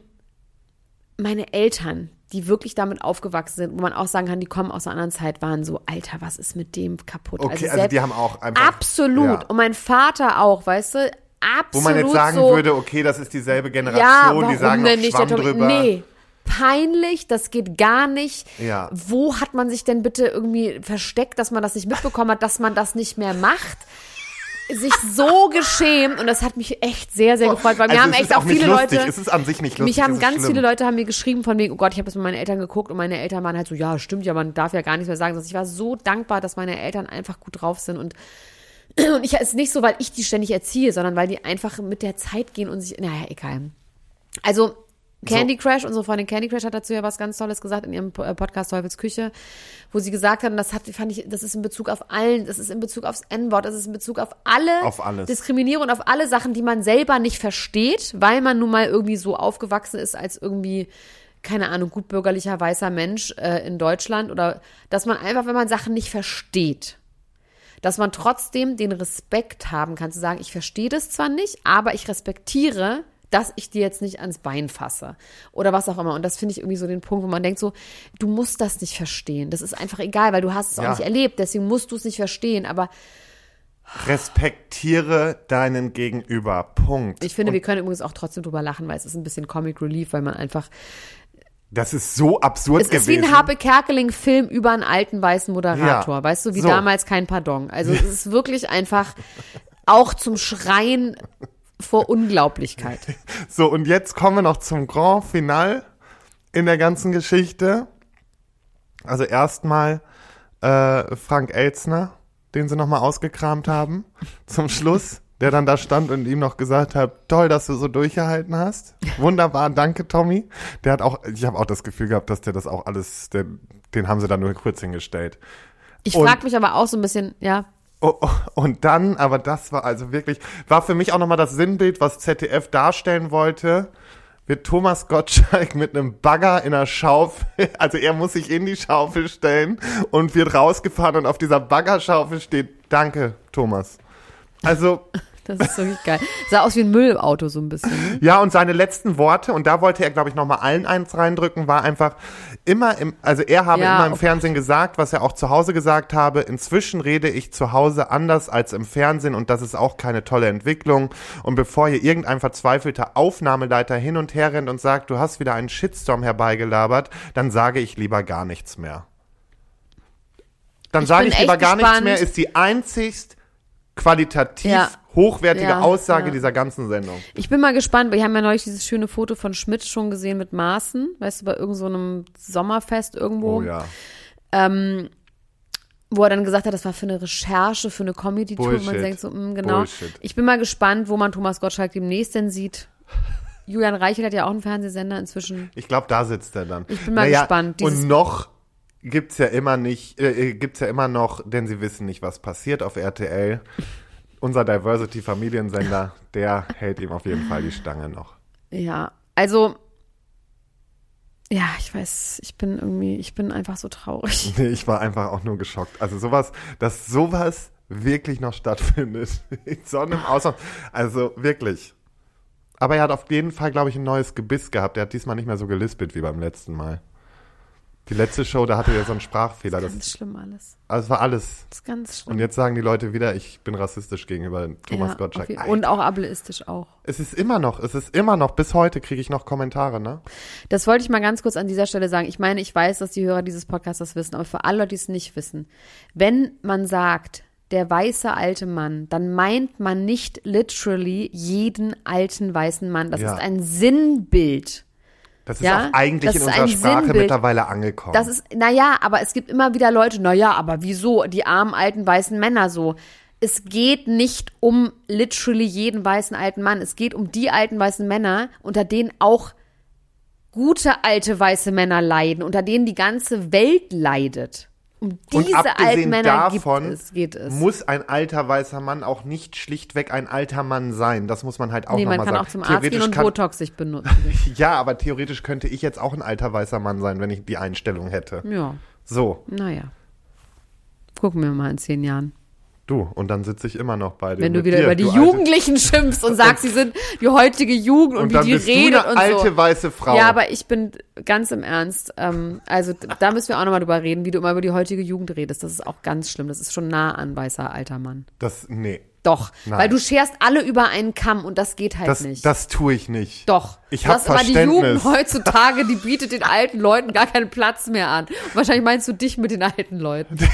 meine Eltern, die wirklich damit aufgewachsen sind, wo man auch sagen kann, die kommen aus einer anderen Zeit, waren so, Alter, was ist mit dem kaputt? Okay, also, selbst- die haben auch einfach. absolut. Ja. Und mein Vater auch, weißt du, absolut Wo man jetzt sagen so, würde, okay, das ist dieselbe ja, Generation, warum die sagen nicht? Schwamm Tom- drüber. Nee, peinlich, das geht gar nicht. Ja. Wo hat man sich denn bitte irgendwie versteckt, dass man das nicht mitbekommen hat, dass man das nicht mehr macht? Sich so geschämt und das hat mich echt sehr, sehr gefreut, weil mir also haben echt auch viele lustig. Leute. Es ist an sich nicht lustig. Mich haben ganz schlimm. viele Leute haben mir geschrieben von wegen, oh Gott, ich habe das mit meinen Eltern geguckt und meine Eltern waren halt so, ja, stimmt ja, man darf ja gar nichts mehr sagen. Also ich war so dankbar, dass meine Eltern einfach gut drauf sind und (clears throat) und ich es ist nicht so, weil ich die ständig erziehe, sondern weil die einfach mit der Zeit gehen und sich, naja, egal. Also Candy Crash, unsere Freundin Candy Crash hat dazu ja was ganz Tolles gesagt in ihrem äh, Podcast Teufels Küche, wo sie gesagt hat, und das hat, fand ich, das ist in Bezug auf allen, das ist in Bezug aufs N-Wort, das ist in Bezug auf alle Auf alles. Diskriminierung auf alle Sachen, die man selber nicht versteht, weil man nun mal irgendwie so aufgewachsen ist als irgendwie keine Ahnung, gutbürgerlicher weißer Mensch äh, in Deutschland oder dass man einfach, wenn man Sachen nicht versteht, dass man trotzdem den Respekt haben kann, zu sagen, ich verstehe das zwar nicht, aber ich respektiere, dass ich dir jetzt nicht ans Bein fasse oder was auch immer. Und das finde ich irgendwie so den Punkt, wo man denkt so, du musst das nicht verstehen. Das ist einfach egal, weil du hast es auch Ja. nicht erlebt, deswegen musst du es nicht verstehen. Aber Respektiere deinen Gegenüber. Punkt. ich finde, Und wir können übrigens auch trotzdem drüber lachen, weil es ist ein bisschen Comic Relief, weil man einfach, das ist so absurd es ist gewesen. wie ein Harpe Kerkeling-Film über einen alten weißen Moderator, Ja. weißt du, wie So. damals kein Pardon. Also es ist wirklich einfach auch zum Schreien vor Unglaublichkeit. (laughs) So, und jetzt kommen wir noch zum Grand Final in der ganzen Geschichte. Also erstmal äh, Frank Elzner, den sie nochmal ausgekramt haben, (laughs) zum Schluss, der dann da stand und ihm noch gesagt hat, toll, dass du so durchgehalten hast. Wunderbar, danke Tommy. Der hat auch, ich habe auch das Gefühl gehabt, dass der das auch alles, der, den haben sie da nur kurz hingestellt. Ich frage mich aber auch so ein bisschen, ja, Oh, oh, und dann, aber das war also wirklich, war für mich auch nochmal das Sinnbild, was ZDF darstellen wollte, wird Thomas Gottschalk mit einem Bagger in der Schaufel, (laughs) also er muss sich in die Schaufel stellen und wird rausgefahren und auf dieser Baggerschaufel steht, danke Thomas. Also, das ist wirklich geil. Sah aus wie ein Müllauto so ein bisschen. Ne? ja, und seine letzten Worte, und da wollte er, glaube ich, nochmal allen eins reindrücken, war einfach immer im, also er habe Ja, immer im okay. Fernsehen gesagt, was er auch zu Hause gesagt habe, inzwischen rede ich zu Hause anders als im Fernsehen und das ist auch keine tolle Entwicklung. Und bevor hier irgendein verzweifelter Aufnahmeleiter hin und her rennt und sagt, du hast wieder einen Shitstorm herbeigelabert, dann sage ich lieber gar nichts mehr. Dann Ich sage ich lieber gar nichts gespannt. mehr, ist die einzigst qualitativ Ja. hochwertige Ja, Aussage ja. dieser ganzen Sendung. Ich bin mal gespannt, wir haben ja neulich dieses schöne Foto von Schmidt schon gesehen mit Maaßen, weißt du, bei irgendeinem so einem Sommerfest irgendwo. Oh ja. ähm, wo er dann gesagt hat, das war für eine Recherche, für eine Comedy-Tour. Man denkt so, mh, genau. Bullshit. Ich bin mal gespannt, wo man Thomas Gottschalk demnächst denn sieht. (laughs) Julian Reichelt hat ja auch einen Fernsehsender inzwischen. Ich glaube, da sitzt er dann. Ich bin mal gespannt. Dieses- und noch gibt's ja immer nicht, äh, äh, gibt's ja immer noch, denn sie wissen nicht, was passiert auf RTL. Unser Diversity Familiensender, der hält ihm auf jeden Fall die Stange noch. Ja, also, ja, ich weiß, ich bin irgendwie, ich bin einfach so traurig. (laughs) Nee, ich war einfach auch nur geschockt. Also sowas, dass sowas wirklich noch stattfindet. (laughs) In so einem Ausland. Also wirklich. Aber er hat auf jeden Fall, glaube ich, ein neues Gebiss gehabt. Er hat diesmal nicht mehr so gelispelt wie beim letzten Mal. Die letzte Show, da hatte er so einen Sprachfehler. Das, Ganz schlimm alles. also es war alles. Das ist ganz schlimm. Und jetzt sagen die Leute wieder, ich bin rassistisch gegenüber Thomas Ja, Gottschalk. Alter. Und auch ableistisch auch. es ist immer noch, es ist immer noch, bis heute kriege ich noch Kommentare, ne? Das wollte ich mal ganz kurz an dieser Stelle sagen. Ich meine, ich weiß, dass die Hörer dieses Podcasts das wissen, aber für alle Leute, die es nicht wissen, wenn man sagt, der weiße alte Mann, dann meint man nicht literally jeden alten weißen Mann. Das Ja. ist ein Sinnbild. Das ist Ja, auch eigentlich das in unserer Sprache Sinnbild. mittlerweile angekommen. Das ist, naja, aber es gibt immer wieder Leute, naja, aber wieso? Die armen alten weißen Männer so. Es geht nicht um literally jeden weißen alten Mann. Es geht um die alten weißen Männer, unter denen auch gute alte weiße Männer leiden, unter denen die ganze Welt leidet. Um Und diese alten abgesehen Männer davon es, geht es. muss ein alter weißer Mann auch nicht schlichtweg ein alter Mann sein. Das muss man halt auch nee, nochmal man sagen. kann auch zum Arzt gehen und kann, Botox sich benutzen. (laughs) Ja, aber theoretisch könnte ich jetzt auch ein alter weißer Mann sein, wenn ich die Einstellung hätte. ja, So, naja. Gucken wir mal in zehn Jahren. Du, und dann sitze ich immer noch bei dir. Wenn du wieder dir, über die alte- Jugendlichen schimpfst und sagst, sie sind die heutige Jugend und, Und wie dann die bist redet du eine und alte so. weiße Frau. Ja, aber ich bin ganz im Ernst. Ähm, also da müssen wir auch nochmal drüber reden, wie du immer über die heutige Jugend redest. Das ist auch ganz schlimm. Das ist schon nah an weißer alter Mann. Das, nee, Doch, Nein. weil du scherst alle über einen Kamm und das geht halt das, nicht. das tue ich nicht. Doch. Ich Du hab hast immer die Verständnis. Jugend heutzutage, die bietet den alten Leuten gar keinen Platz mehr an. Und wahrscheinlich meinst du dich mit den alten Leuten. (laughs)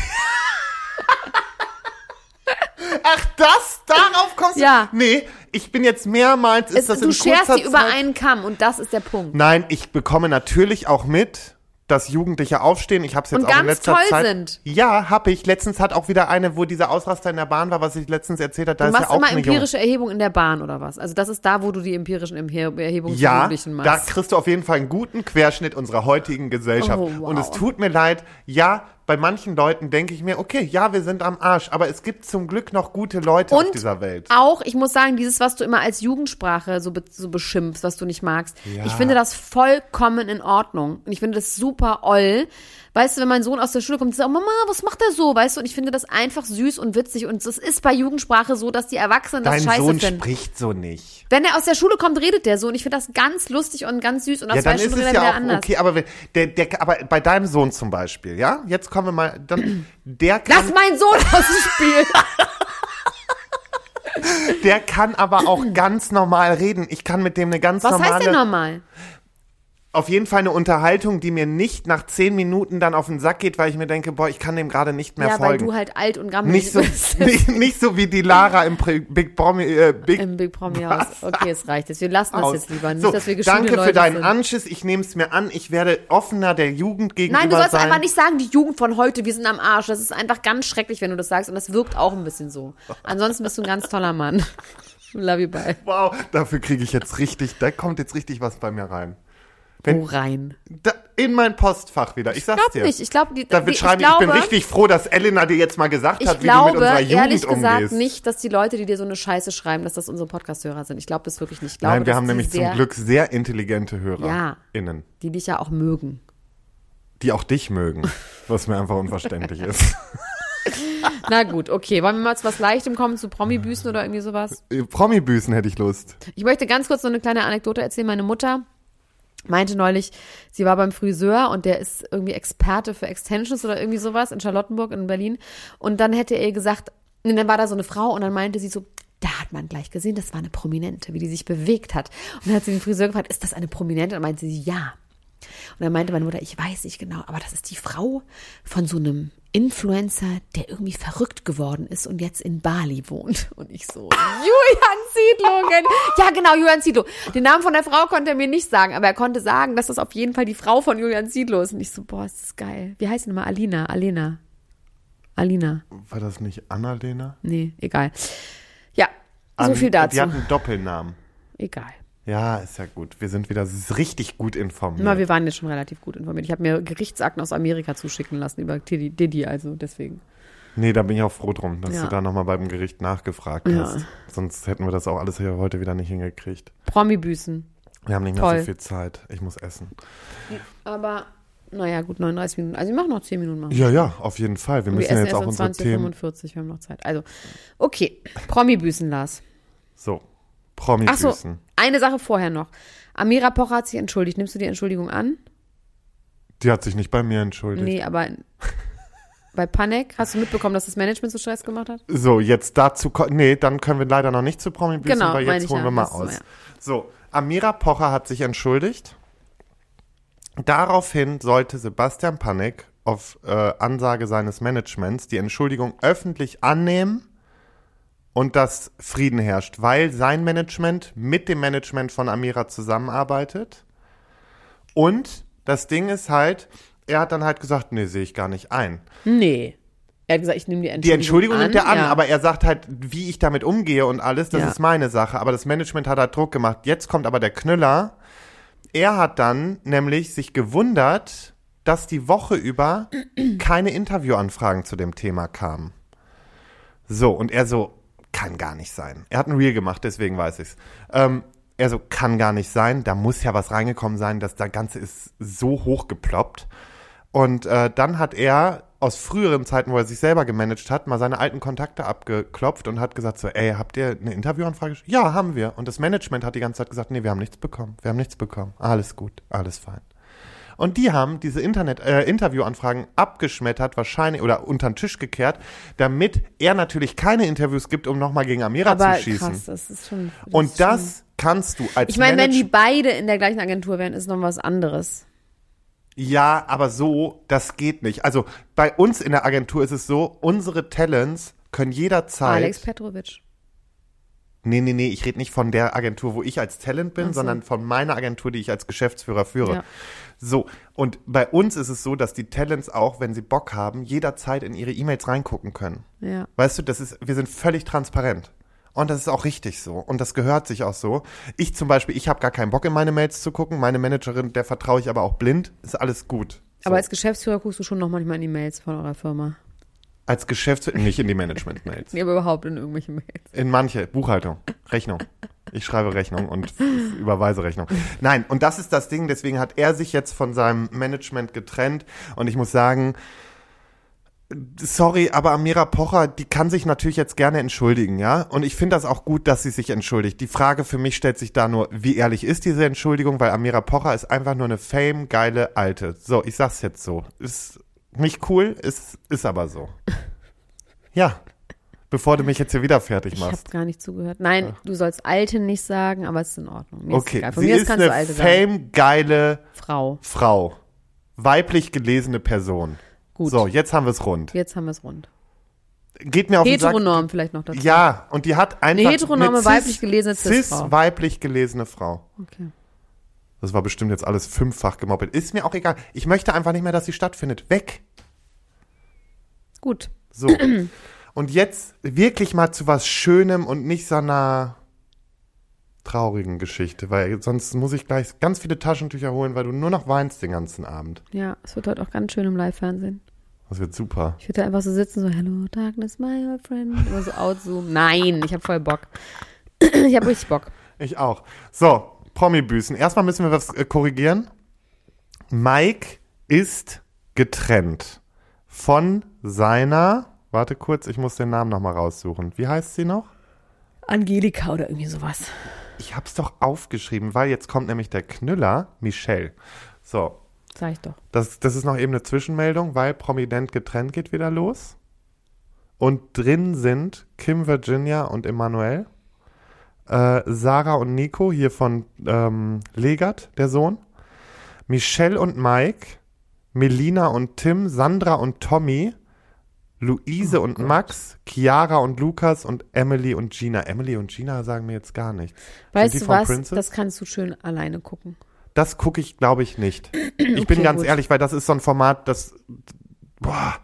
Ach, das? Darauf kommst du? Ja. Nee, ich bin jetzt mehrmals, ist Es, das du in scherst die über einen Kamm und das ist der Punkt. Nein, ich bekomme natürlich auch mit, dass Jugendliche aufstehen. Ich habe es jetzt Und auch in ganz letzter toll Zeit. sind. Ja, habe ich. Letztens hat auch wieder eine, wo dieser Ausraster in der Bahn war, was ich letztens erzählt habe. Da Du ist ja machst auch immer eine Junge. empirische Erhebungen in der Bahn oder was? Also das ist da, wo du die empirischen Erhebungen Ja, Jugendlichen da machst. kriegst du auf jeden Fall einen guten Querschnitt unserer heutigen Gesellschaft. Oh, wow. Und es tut mir leid, ja, bei manchen Leuten denke ich mir, okay, ja, wir sind am Arsch, aber es gibt zum Glück noch gute Leute auf Und dieser Welt. auch, ich muss sagen, dieses, was du immer als Jugendsprache so, be so beschimpfst, was du nicht magst, Ja. ich finde das vollkommen in Ordnung. Und ich finde das super oll. Weißt du, wenn mein Sohn aus der Schule kommt sagt, Mama, was macht er so? Weißt du, und ich finde das einfach süß und witzig. Und es ist bei Jugendsprache so, dass die Erwachsenen das Dein scheiße Sohn finden. spricht so nicht. Wenn er aus der Schule kommt, redet der so. Und ich finde das ganz lustig und ganz süß. Und aus Ja, dann zwei ist Stunden es redet ja auch anders. okay, aber wenn, der, der, aber bei deinem Sohn zum Beispiel, ja, jetzt kommen wir mal, dann, der kann, Lass meinen Sohn aus dem Spiel. (laughs) der kann aber auch ganz normal reden. Ich kann mit dem eine ganz Was normale, heißt denn normal? Auf jeden Fall eine Unterhaltung, die mir nicht nach zehn Minuten dann auf den Sack geht, weil ich mir denke, boah, ich kann dem gerade nicht mehr Ja, weil folgen. du halt alt und gammelig nicht so, bist. (laughs) nicht, nicht so wie die Lara im Big Promi, äh, Big Im Big Promi Haus. Okay, es reicht jetzt. Wir lassen das aus. jetzt lieber. Nicht, so, dass wir danke Leute für deinen sind. Anschiss. Ich nehme es mir an. Ich werde offener der Jugend gegenüber Nein, du sollst sein. einfach nicht sagen, die Jugend von heute, wir sind am Arsch. Das ist einfach ganz schrecklich, wenn du das sagst. Und das wirkt auch ein bisschen so. Ansonsten bist du ein ganz toller Mann. (laughs) Love you, bye. Wow, dafür kriege ich jetzt richtig, da kommt jetzt richtig was bei mir rein. Wenn, Wo rein? da, in mein Postfach wieder. Ich sag's dir. nicht. Ich glaube, die, Da wird schreiben, ich, glaube, ich bin richtig froh, dass Elena dir jetzt mal gesagt hat, wie glaube, du mit unserer Jugend ehrlich gesagt umgehst. nicht, dass die Leute, die dir so eine Scheiße schreiben, dass das unsere Podcast-Hörer sind. Ich glaube das wirklich nicht. Ich glaube, Nein, wir haben nämlich zum Glück sehr intelligente Hörer. Ja. Innen. Die dich ja auch mögen. Die auch dich mögen. Was mir einfach unverständlich ist. (laughs) Na gut, okay. Wollen wir mal zu was Leichtem kommen, zu Promi-Büßen oder irgendwie sowas? Äh, Promi-Büßen hätte ich Lust. Ich möchte ganz kurz noch eine kleine Anekdote erzählen. Meine Mutter meinte neulich, sie war beim Friseur und der ist irgendwie Experte für Extensions oder irgendwie sowas in Charlottenburg in Berlin. Und dann hätte er ihr gesagt, und dann war da so eine Frau und dann meinte sie so, da hat man gleich gesehen, das war eine Prominente, wie die sich bewegt hat. Und dann hat sie den Friseur gefragt, ist das eine Prominente? Und dann meinte sie, ja. Und dann meinte meine Mutter, ich weiß nicht genau, aber das ist die Frau von so einem Influencer, der irgendwie verrückt geworden ist und jetzt in Bali wohnt. Und ich so, Julian Ziedlow. kenn- Ja, genau, Julian Ziedlow. Den Namen von der Frau konnte er mir nicht sagen, aber er konnte sagen, dass das auf jeden Fall die Frau von Julian Ziedlow ist. Und ich so, boah, ist das geil. Wie heißt die nochmal? Alina, Alena. Alina. War das nicht Annalena? Nee, egal. Ja, so An- viel dazu. Die hat einen Doppelnamen. Egal. Ja, ist ja gut. Wir sind wieder richtig gut informiert. Na, wir waren jetzt schon relativ gut informiert. Ich habe mir Gerichtsakten aus Amerika zuschicken lassen über Diddy, Diddy also deswegen. Nee, da bin ich auch froh drum, dass Ja. du da nochmal beim Gericht nachgefragt Ja. hast. Sonst hätten wir das auch alles hier heute wieder nicht hingekriegt. Promi-Büßen. Wir haben nicht mehr Toll. so viel Zeit. Ich muss essen. Aber, naja, gut, 39 Minuten. Also wir machen noch 10 Minuten. Machen. Ja, ja, auf jeden Fall. Wir wir müssen ja essen jetzt auch unsere 20, Themen. 45, wir haben noch Zeit. Also, okay, Promi-Büßen, Lars. So, Ach so, Promi-Büßen. eine Sache vorher noch. Amira Pocher hat sich entschuldigt. Nimmst du die Entschuldigung an? Die hat sich nicht bei mir entschuldigt. Nee, aber (laughs) bei Panek hast du mitbekommen, dass das Management so Stress gemacht hat? So, jetzt dazu, nee, dann können wir leider noch nicht zu Promi-Büßen, Genau, weil meine jetzt holen ja. wir mal aus. ja. So, Amira Pocher hat sich entschuldigt. Daraufhin sollte Sebastian Panek auf äh, Ansage seines Managements die Entschuldigung öffentlich annehmen und dass Frieden herrscht, weil sein Management mit dem Management von Amira zusammenarbeitet. Und das Ding ist halt, er hat dann halt gesagt, nee, sehe ich gar nicht ein. Nee. Er hat gesagt, ich nehme die Entschuldigung Die Entschuldigung an. nimmt er an, ja. aber er sagt halt, wie ich damit umgehe und alles, das Ja. ist meine Sache. Aber das Management hat halt Druck gemacht. Jetzt kommt aber der Knüller. Er hat dann nämlich sich gewundert, dass die Woche über (clears throat) keine Interviewanfragen zu dem Thema kamen. So, und er so, kann gar nicht sein. Er hat ein Reel gemacht, deswegen weiß ich's. Ähm, er so, kann gar nicht sein, da muss ja was reingekommen sein, dass das Ganze ist so hochgeploppt. Und äh, dann hat er aus früheren Zeiten, wo er sich selber gemanagt hat, mal seine alten Kontakte abgeklopft und hat gesagt so, ey, habt ihr eine Interviewanfrage? Ja, haben wir. Und das Management hat die ganze Zeit gesagt, nee, wir haben nichts bekommen. Wir haben nichts bekommen. Alles gut, alles fein. Und die haben diese Internet äh, Interviewanfragen abgeschmettert, wahrscheinlich oder unter den Tisch gekehrt, damit er natürlich keine Interviews gibt, um nochmal gegen Amira Aber zu schießen. krass, das ist schon. Das Und ist schon- das kannst du als Ich meine, wenn die beide in der gleichen Agentur wären, ist noch was anderes. Ja, aber so, das geht nicht. Also bei uns in der Agentur ist es so, unsere Talents können jederzeit. Alex Petrovic. Nee, nee, nee, ich rede nicht von der Agentur, wo ich als Talent bin, so. sondern von meiner Agentur, die ich als Geschäftsführer führe. Ja. So, und bei uns ist es so, dass die Talents auch, wenn sie Bock haben, jederzeit in ihre E-Mails reingucken können. Ja. Weißt du, das ist, wir sind völlig transparent. Und das ist auch richtig so. Und das gehört sich auch so. Ich zum Beispiel, ich habe gar keinen Bock in meine Mails zu gucken. Meine Managerin, der vertraue ich aber auch blind. Ist alles gut. So. Aber als Geschäftsführer guckst du schon noch manchmal in die Mails von eurer Firma. Als Geschäftsführer, nicht in die Management-Mails. (laughs) Nee, aber überhaupt in irgendwelche Mails. In manche, Buchhaltung, Rechnung. Ich schreibe Rechnung und überweise Rechnung. Nein, und das ist das Ding, deswegen hat er sich jetzt von seinem Management getrennt und ich muss sagen, sorry, aber Amira Pocher, die kann sich natürlich jetzt gerne entschuldigen, ja? Und ich finde das auch gut, dass sie sich entschuldigt. Die Frage für mich stellt sich da nur, wie ehrlich ist diese Entschuldigung, weil Amira Pocher ist einfach nur eine fame geile Alte. So, ich sag's jetzt so. Ist nicht cool, ist, ist aber so. Ja. Bevor du mich jetzt hier wieder fertig Ich habe machst. gar nicht zugehört. Nein, du sollst Alte nicht sagen, aber es ist in Ordnung. Mir Ist Okay. Von sie ist eine Alte sagen. fame geile Frau. Frau. Weiblich gelesene Person. Gut. So, jetzt haben wir es rund. Jetzt haben wir es rund. Geht mir auf den Sack. Heteronorm vielleicht noch dazu. Ja, und die hat einfach Eine heteronome, eine weiblich gelesene Cis-Frau. cis weiblich gelesene Frau. Okay. Das war bestimmt jetzt alles fünffach gemoppelt. Ist mir auch egal. Ich möchte einfach nicht mehr, dass sie stattfindet. Weg. Gut. So. und jetzt wirklich mal zu was Schönem und nicht so einer traurigen Geschichte, weil sonst muss ich gleich ganz viele Taschentücher holen, weil du nur noch weinst den ganzen Abend. Ja, es wird heute auch ganz schön im Live-Fernsehen. Das wird super. Ich würde da einfach so sitzen, so, hello, darkness, my old friend. Immer so outzoomen. Nein, ich habe voll Bock. (clears throat) ich habe richtig Bock. Ich auch. So, Promi-Büßen. Erstmal müssen wir was äh, korrigieren. Mike ist getrennt von seiner, warte kurz, ich muss den Namen nochmal raussuchen. Wie heißt sie noch? Angelika oder irgendwie sowas. Ich hab's doch aufgeschrieben, weil jetzt kommt nämlich der Knüller, Michelle. So, Sag ich doch. das, das ist noch eben eine Zwischenmeldung, weil Prominent getrennt geht wieder los. Und drin sind Kim Virginia und Emanuel. Äh, Sarah und Nico, hier von ähm, Legat, der Sohn. Michelle und Mike. Melina und Tim. Sandra und Tommy. Luise und Max. Chiara und Lukas. Und Emily und Gina. Emily und Gina sagen mir jetzt gar nichts. Weißt du was? Princess? Das kannst du schön alleine gucken. Das gucke ich, glaube ich, nicht. Ich bin Okay, ganz gut. ehrlich, weil das ist so ein Format, das. Boah.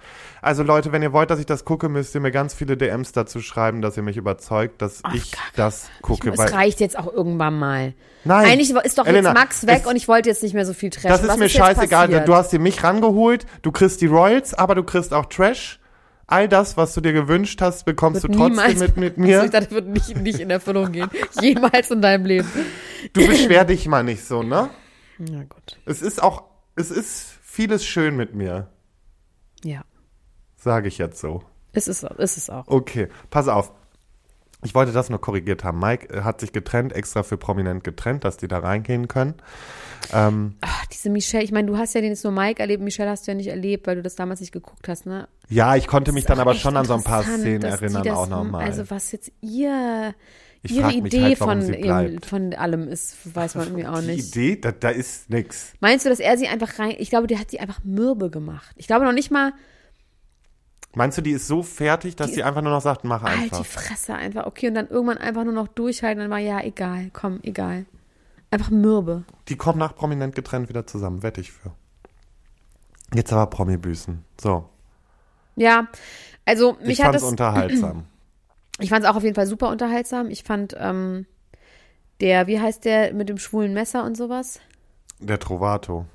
Also Leute, wenn ihr wollt, dass ich das gucke, müsst ihr mir ganz viele DMs dazu schreiben, dass ihr mich überzeugt, dass ich das gucke. es weil, reicht jetzt auch irgendwann mal. Nein. Eigentlich ist doch Elena, jetzt Max weg es- und ich wollte jetzt nicht mehr so viel Trash. das ist Was mir jetzt scheißegal. passiert? Du hast dir mich rangeholt, du kriegst die Royals, aber du kriegst auch Trash. All das, was du dir gewünscht hast, bekommst Wird du trotzdem mit, mit Also mir. ich dachte, wird nicht, nicht in Erfüllung gehen. (laughs) Jemals in deinem Leben. Du beschwer dich mal nicht so, ne? Na gut. Es ist auch, es ist vieles schön mit mir, Ja. sage ich jetzt so. Ist es, ist es auch. Okay, pass auf. Ich wollte das nur korrigiert haben. Mike äh, hat sich getrennt, extra für prominent getrennt, dass die da reingehen können. Ähm, Ach, diese Michelle, ich meine, du hast ja den jetzt nur Mike erlebt, Michelle hast du ja nicht erlebt, weil du das damals nicht geguckt hast, ne? ja, ich konnte mich Ist dann aber schon an so ein paar Szenen erinnern, das, auch nochmal. Also was jetzt ihr, Ich ihre Idee halt, von, ihrem, von allem ist, weiß man irgendwie auch die nicht. Idee, da, da ist nix. Meinst du, dass er sie einfach rein, ich glaube, der hat sie einfach mürbe gemacht. Ich glaube noch nicht mal, Meinst du, die ist so fertig, dass Die sie einfach nur noch sagt, mach halt einfach? die Fresse einfach, okay, und dann irgendwann einfach nur noch durchhalten, dann war ja, egal, komm, egal. Einfach mürbe. Die kommen nach prominent getrennt wieder zusammen, wette ich für. Jetzt aber Promi-Büßen. So, Ja, also ich mich hat fand's das, unterhaltsam. Ich fand es auch auf jeden Fall super unterhaltsam. Ich fand, ähm, der, wie heißt der mit dem schwulen Messer und sowas? Der Trovato.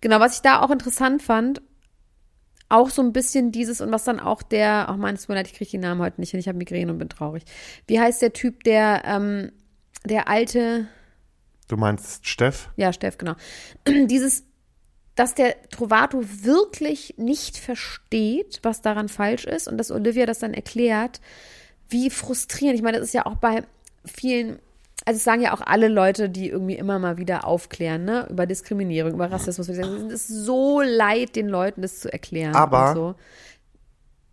Genau, was ich da auch interessant fand, auch so ein bisschen dieses und was dann auch der, ach man, es tut mir leid, ich kriege die Namen heute nicht hin, ich habe Migräne und bin traurig. Wie heißt der Typ, der, ähm, der alte, Du meinst Steff? ja, Steff, genau. (clears throat) Dieses, dass der Trovato wirklich nicht versteht, was daran falsch ist und dass Olivia das dann erklärt, wie frustrierend. Ich meine, das ist ja auch bei vielen, also es sagen ja auch alle Leute, die irgendwie immer mal wieder aufklären, ne, über Diskriminierung, über Rassismus. Es ist so leid, den Leuten das zu erklären. Aber- so.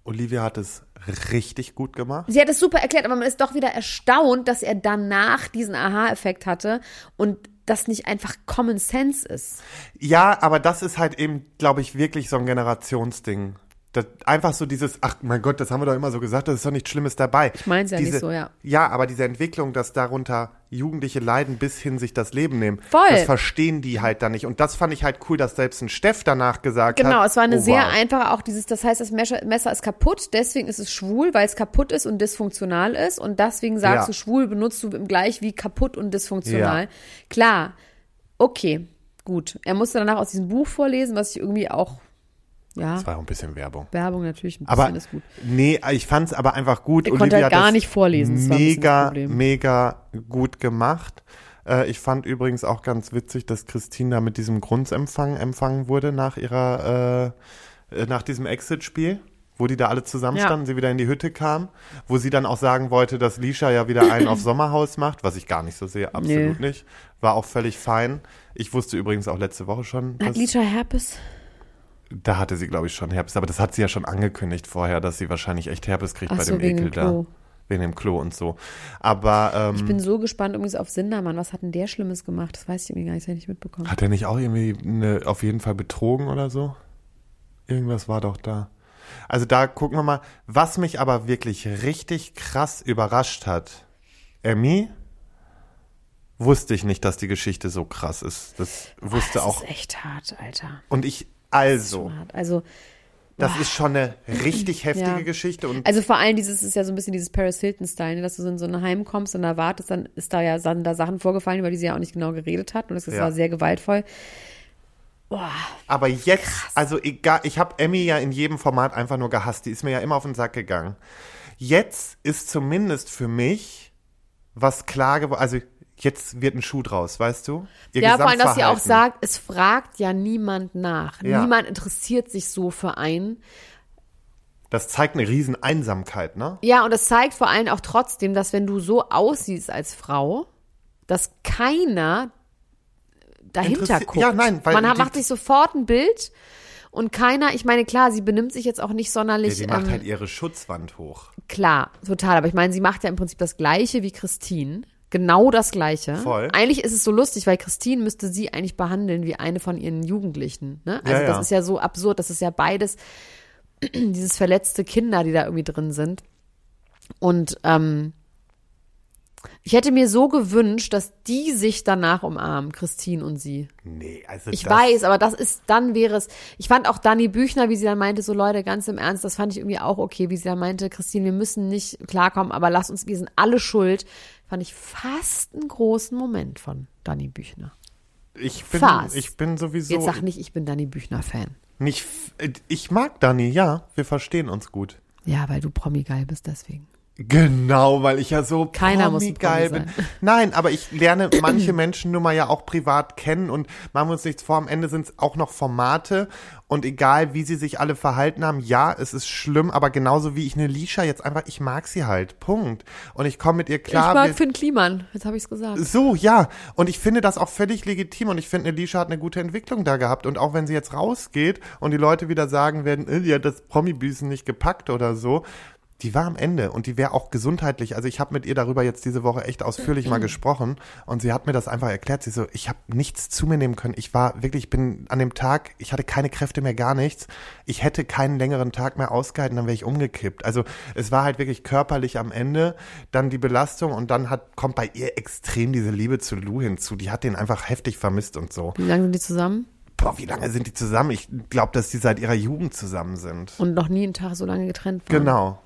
Olivia hat es richtig gut gemacht. Sie hat es super erklärt, aber man ist doch wieder erstaunt, dass er danach diesen Aha-Effekt hatte und das nicht einfach Common Sense ist. Ja, aber das ist halt eben, glaube ich, wirklich so ein Generationsding. Das, einfach so dieses, ach mein Gott, das haben wir doch immer so gesagt, das ist doch nichts Schlimmes dabei. Ich mein's ja nicht so, ja. Ja, aber diese Entwicklung, dass darunter Jugendliche leiden, bis hin sich das Leben nehmen, Voll. das verstehen die halt dann nicht. Und das fand ich halt cool, dass selbst ein Steff danach gesagt hat. Genau, es war eine oh, sehr wow. einfache, auch dieses, das heißt, das Messer, Messer ist kaputt, deswegen ist es schwul, weil es kaputt ist und dysfunktional ist und deswegen sagst Ja. du schwul, benutzt du im gleich wie kaputt und dysfunktional. Ja. Klar, okay, gut. Er musste danach aus diesem Buch vorlesen, was ich irgendwie auch, ja, Das war auch ein bisschen Werbung. Werbung natürlich, ein bisschen Aber ist gut. nee, ich fand es aber einfach gut. Er konnte halt gar nicht vorlesen, Mega, mega gut gemacht. Äh, ich fand übrigens auch ganz witzig, dass Christine da mit diesem Grundempfang empfangen wurde nach ihrer, äh, äh, nach diesem Exit-Spiel. Wo die da alle zusammenstanden, sie wieder in die Hütte kam, wo sie dann auch sagen wollte, dass Lisha ja wieder einen auf (clears throat) Sommerhaus macht, was ich gar nicht so sehe, absolut Nee. nicht. War auch völlig fein. Ich wusste übrigens auch letzte Woche schon, Hat Lisha Herpes? Da hatte sie, glaube ich, schon Herpes, aber das hat sie ja schon angekündigt vorher, dass sie wahrscheinlich echt Herpes kriegt Ach bei so, dem wegen Ekel dem Klo. da. Wegen dem Klo und so. Aber ähm, Ich bin so gespannt übrigens auf Sindermann. Was hat denn der Schlimmes gemacht? Das weiß ich irgendwie gar nicht, das nicht mitbekommen. hat er nicht auch irgendwie eine, auf jeden Fall betrogen oder so? Irgendwas war doch da. Also da gucken wir mal. Was mich aber wirklich richtig krass überrascht hat, Emmy, wusste ich nicht, dass die Geschichte so krass ist. Das wusste das auch. ist echt hart, Alter. Und ich, Das also, hart. Also, das ist schon eine richtig (clears throat) heftige Ja. Geschichte. Und Also vor allem dieses ist ja so ein bisschen dieses Paris Hilton-Style, ne, dass du so in so ein Heim kommst und erwartest, dann ist da ja sind da Sachen vorgefallen, über die sie ja auch nicht genau geredet hat und das Ja. war sehr gewaltvoll. Boah, Aber jetzt, also egal, ich habe Emmy ja in jedem Format einfach nur gehasst. Die ist mir ja immer auf den Sack gegangen. Jetzt ist zumindest für mich was klar geworden. Also jetzt wird ein Schuh draus, weißt du? Ihr ja, vor allem, dass sie auch sagt, es fragt ja niemand nach. Ja. Niemand interessiert sich so für einen. Das zeigt eine riesen Einsamkeit, ne? Ja, und das zeigt vor allem auch trotzdem, dass wenn du so aussiehst als Frau, dass keiner dahinter guckt. ja, nein, weil Man macht sich sofort ein Bild und keiner, ich meine, klar, sie benimmt sich jetzt auch nicht Ja, sonderlich. die macht ähm, halt ihre Schutzwand hoch. Klar, total. Aber ich meine, sie macht ja im Prinzip das Gleiche wie Christine. Genau das Gleiche. Voll. Eigentlich ist es so lustig, weil Christine müsste sie eigentlich behandeln wie eine von ihren Jugendlichen. Ne? Also Ja, ja. das ist ja so absurd. Das ist ja beides (clears throat) dieses verletzte Kinder, die da irgendwie drin sind. Und ähm, ich hätte mir so gewünscht, dass die sich danach umarmen, Christine und sie. Nee, also Ich weiß, aber das ist, dann wäre es, ich fand auch Dani Büchner, wie sie dann meinte, so Leute, ganz im Ernst, das fand ich irgendwie auch okay, wie sie dann meinte, Christine, wir müssen nicht klarkommen, aber lass uns, wir sind alle schuld. Fand ich fast einen großen Moment von Dani Büchner. Ich bin, Fast. ich bin sowieso Jetzt sag nicht, ich bin Dani Büchner-Fan. nicht. f- Ich mag Dani, ja. Wir verstehen uns gut. Ja, weil du Promi-geil bist, deswegen. Genau, weil ich ja so Keiner muss geil bin. Nein, aber ich lerne (clears throat) manche Menschen nun mal ja auch privat kennen und machen wir uns nichts vor, am Ende sind es auch noch Formate und egal wie sie sich alle verhalten haben, ja, es ist schlimm, aber genauso wie ich eine Lisha jetzt einfach, ich mag sie halt, Punkt. Und ich komme mit ihr klar. ich mag Finn Kliman, jetzt habe ich es gesagt. so, ja. Und ich finde das auch völlig legitim und ich finde, Alicia hat eine gute Entwicklung da gehabt. Und auch wenn sie jetzt rausgeht und die Leute wieder sagen werden, die hat das Promi-Büßen nicht gepackt oder so, die war am Ende und die wäre auch gesundheitlich. Also ich habe mit ihr darüber jetzt diese Woche echt ausführlich mal (clears throat) gesprochen und sie hat mir das einfach erklärt. Sie so, ich habe nichts zu mir nehmen können. Ich war wirklich, ich bin an dem Tag, ich hatte keine Kräfte mehr, gar nichts. Ich hätte keinen längeren Tag mehr ausgehalten, dann wäre ich umgekippt. Also es war halt wirklich körperlich am Ende, dann die Belastung und dann hat, kommt bei ihr extrem diese Liebe zu Lou hinzu. Die hat den einfach heftig vermisst und so. Wie lange sind die zusammen? Boah, wie lange sind die zusammen? Ich glaube, dass die seit ihrer Jugend zusammen sind. Und noch nie einen Tag so lange getrennt waren. Genau.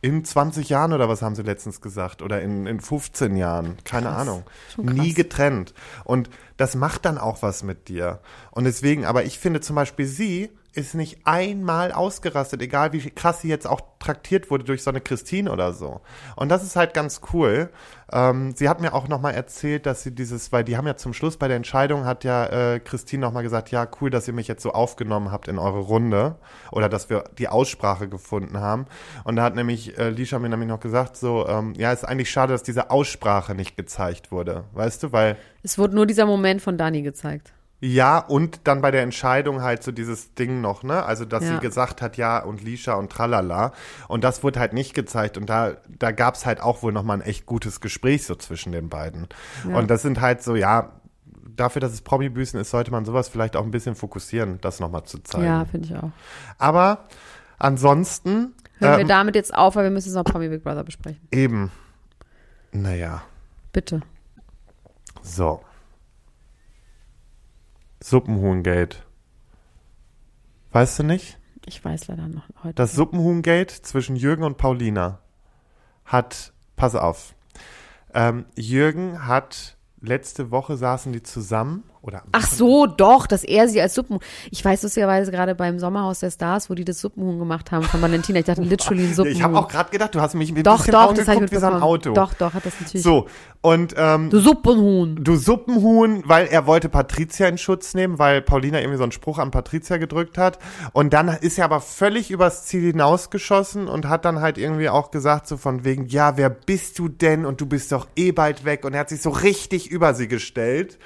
In 20 Jahren oder was haben sie letztens gesagt? Oder in, in 15 Jahren? Keine Ahnung. Nie getrennt. Und das macht dann auch was mit dir. Und deswegen, aber ich finde zum Beispiel sie ist nicht einmal ausgerastet, egal wie krass sie jetzt auch traktiert wurde durch so eine Christine oder so. Und das ist halt ganz cool. Ähm, sie hat mir auch nochmal erzählt, dass sie dieses, weil die haben ja zum Schluss bei der Entscheidung, hat ja äh, Christine nochmal gesagt, ja, cool, dass ihr mich jetzt so aufgenommen habt in eure Runde oder dass wir die Aussprache gefunden haben. Und da hat nämlich äh, Lisha mir nämlich noch gesagt, so, ähm, ja, ist eigentlich schade, dass diese Aussprache nicht gezeigt wurde, weißt du, weil Es wurde nur dieser Moment von Dani gezeigt. Ja, und dann bei der Entscheidung halt so dieses Ding noch, ne? Also, dass Ja. sie gesagt hat, ja, und Lisha und tralala. Und das wurde halt nicht gezeigt. Und da, da gab's halt auch wohl nochmal ein echt gutes Gespräch so zwischen den beiden. Und das sind halt so, ja, dafür, dass es Promi-Büßen ist, sollte man sowas vielleicht auch ein bisschen fokussieren, das nochmal zu zeigen. Ja, finde ich auch. Aber ansonsten, Hören wir ähm, damit jetzt auf, weil wir müssen jetzt noch Promi Big Brother besprechen. eben, naja, Bitte. so. Suppenhuhngate. Weißt du nicht? Ich weiß leider noch heute. Das Suppenhuhngate zwischen Jürgen und Paulina hat, pass auf, ähm, Jürgen hat, letzte Woche saßen die zusammen, oder Ach so, doch, dass er sie als Suppenhuhn. Ich weiß lustigerweise gerade beim Sommerhaus der Stars, wo die das Suppenhuhn gemacht haben von Valentina. Ich dachte literally ein (laughs) Suppenhuhn. ich habe auch gerade gedacht, du hast mich ein doch, bisschen doch, das angeguckt wie so ein. Auto. Doch, doch, hat das natürlich. So, und ähm, Du Suppenhuhn. du Suppenhuhn, weil er wollte Patricia in Schutz nehmen, weil Paulina irgendwie so einen Spruch an Patricia gedrückt hat. Und dann ist er aber völlig übers Ziel hinausgeschossen und hat dann halt irgendwie auch gesagt, so von wegen, ja, wer bist du denn? Und du bist doch eh bald weg. Und er hat sich so richtig über sie gestellt.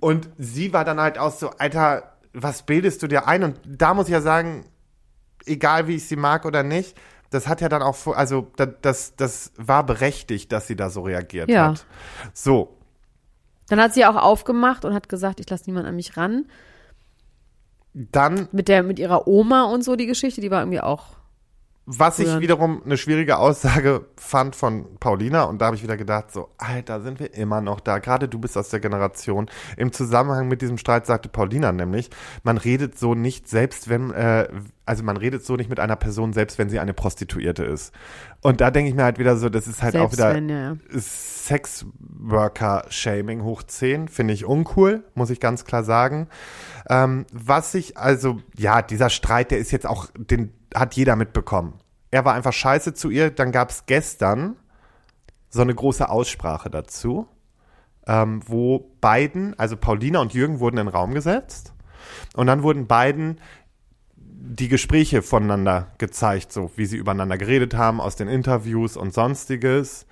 Und sie war dann halt auch so, Alter, was bildest du dir ein? Und da muss ich ja sagen, egal wie ich sie mag oder nicht, das hat ja dann auch, vor- also das, das, das war berechtigt, dass sie da so reagiert Ja. hat. So, Dann hat sie auch aufgemacht und hat gesagt, ich lasse niemand an mich ran. dann Mit der, mit ihrer Oma und so die Geschichte, die war irgendwie auch. Was ich wiederum eine schwierige Aussage fand von Paulina und da habe ich wieder gedacht, so, Alter, sind wir immer noch da. Gerade du bist aus der Generation. Im Zusammenhang mit diesem Streit sagte Paulina nämlich, man redet so nicht selbst, wenn, äh, also man redet so nicht mit einer Person, selbst wenn sie eine Prostituierte ist. Und da denke ich mir halt wieder so, das ist halt auch Selbst wieder wenn, ja. Sexworker-Shaming hoch 10, finde ich uncool, muss ich ganz klar sagen. Ähm, was ich, also, ja, dieser Streit, der ist jetzt auch, den hat jeder mitbekommen. Er war einfach scheiße zu ihr. Dann gab es gestern so eine große Aussprache dazu, ähm, wo beiden, also Paulina und Jürgen wurden in den Raum gesetzt. Und dann wurden beiden die Gespräche voneinander gezeigt, so wie sie übereinander geredet haben aus den Interviews und sonstiges.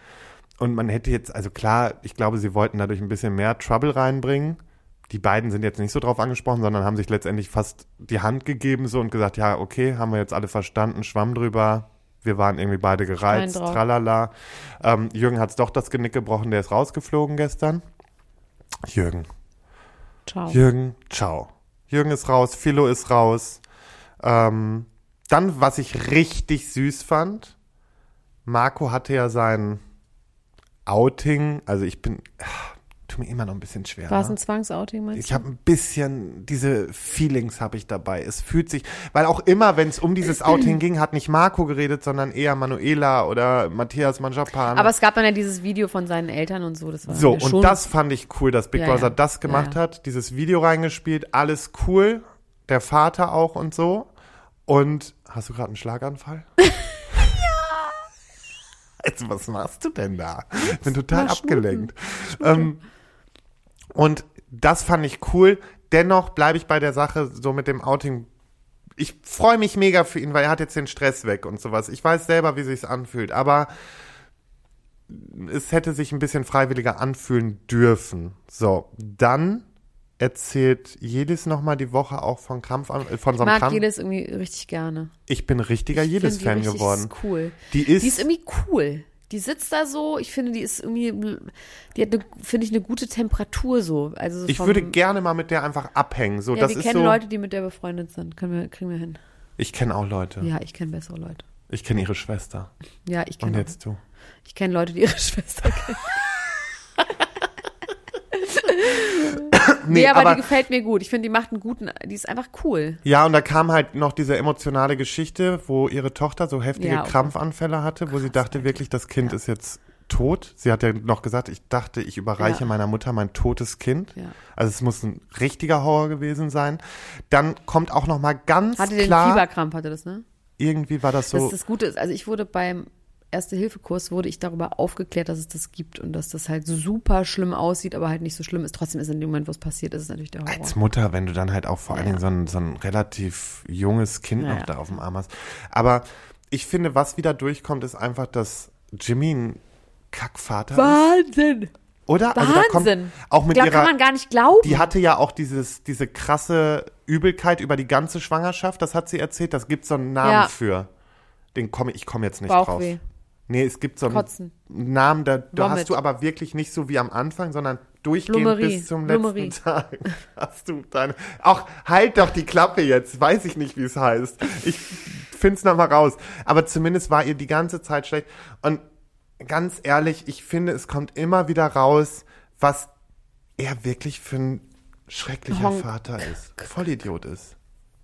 Und man hätte jetzt, also klar, ich glaube, sie wollten dadurch ein bisschen mehr Trouble reinbringen. Die beiden sind jetzt nicht so drauf angesprochen, sondern haben sich letztendlich fast die Hand gegeben so und gesagt, ja, okay, haben wir jetzt alle verstanden, schwamm drüber. Wir waren irgendwie beide gereizt, tralala. Ähm, Jürgen hat's doch das Genick gebrochen, der ist rausgeflogen gestern. Jürgen, Ciao. Jürgen, ciao. Jürgen ist raus, Philo ist raus. Ähm, dann, was ich richtig süß fand, Marco hatte ja sein Outing, also ich bin, ah, tut mir immer noch ein bisschen schwer. War es ne? ein Zwangsouting, meinst Ich du? habe ein bisschen diese Feelings habe ich dabei. Es fühlt sich, weil auch immer, wenn es um dieses Outing ging, hat nicht Marco geredet, sondern eher Manuela oder Matthias Manjapan. Aber es gab dann ja dieses Video von seinen Eltern und so. Das war So, ja und das fand ich cool, dass Big Ja, Brother ja. das gemacht hat, dieses Video reingespielt, alles cool, der Vater auch und so. Und hast du gerade einen Schlaganfall? (laughs) ja. Also, was machst du denn da? Ich bin total abgelenkt. Ähm, und das fand ich cool. Dennoch bleibe ich bei der Sache so mit dem Outing. Ich freue mich mega für ihn, weil er hat jetzt den Stress weg und sowas. Ich weiß selber, wie sich's anfühlt, aber es hätte sich ein bisschen freiwilliger anfühlen dürfen. So, dann erzählt Jedis nochmal die Woche auch von Krampf an, äh, von ich so einem mag Krampf. jedes irgendwie richtig gerne. Ich bin richtiger Ich finde die Jedis-Fan geworden. cool. Die ist, Die ist irgendwie cool. Die sitzt da so, ich finde, die ist irgendwie, die hat, eine, finde ich, eine gute Temperatur so. Also so ich vom, würde gerne mal mit der einfach abhängen. So, ja, das wir kennen so. Leute, die mit der befreundet sind. Können wir, kriegen wir hin. Ich kenne auch Leute. Ja, ich kenne bessere Leute. Ich kenne ihre Schwester. Ja, ich Und kenne jetzt du. ich kenne Leute, die ihre (laughs) Schwester kennen. Nee, Nee, aber, aber- die gefällt mir gut. Ich finde, die macht einen guten, die ist einfach cool. Ja, und da kam halt noch diese emotionale Geschichte, wo ihre Tochter so heftige Ja, okay. Krampfanfälle hatte, wo sie dachte wirklich, das Kind ist jetzt tot. Sie hat ja noch gesagt, ich dachte, ich überreiche Ja. meiner Mutter mein totes Kind. Ja. Also es muss ein richtiger Horror gewesen sein. Dann kommt auch noch mal ganz Hatte den klar, Fieberkrampf, hatte das, ne? irgendwie war das Das so, ist das Gute. Also ich wurde beim Erste-Hilfe-Kurs wurde ich darüber aufgeklärt, dass es das gibt und dass das halt super schlimm aussieht, aber halt nicht so schlimm ist. Trotzdem ist in dem Moment, wo es passiert, ist es natürlich der Horror. als Mutter, wenn du dann halt auch vor allen Ja. Dingen so ein, so ein relativ junges Kind Ja, noch da auf dem Arm hast. Aber ich finde, was wieder durchkommt, ist einfach, dass Jimmy ein Kackvater ist. Wahnsinn! Oder? Also da kommt Wahnsinn! auch mit Glaub, ihrer, kann man gar nicht glauben. Die hatte ja auch dieses, diese krasse Übelkeit über die ganze Schwangerschaft, das hat sie erzählt. Das gibt so einen Namen Ja. für. Den komme ich komme jetzt nicht Bauchweh. drauf. Nee, es gibt so einen Kotzen. Namen, da, da hast du aber wirklich nicht so wie am Anfang, sondern durchgehend Blummerie. bis zum letzten (laughs) Tag. Hast du deine. Auch halt doch die Klappe jetzt. Weiß ich nicht, wie es heißt. Ich find's noch mal raus. Aber zumindest war ihr die ganze Zeit schlecht. Und ganz ehrlich, ich finde, es kommt immer wieder raus, was er wirklich für ein schrecklicher Honk. Vater ist. Vollidiot ist.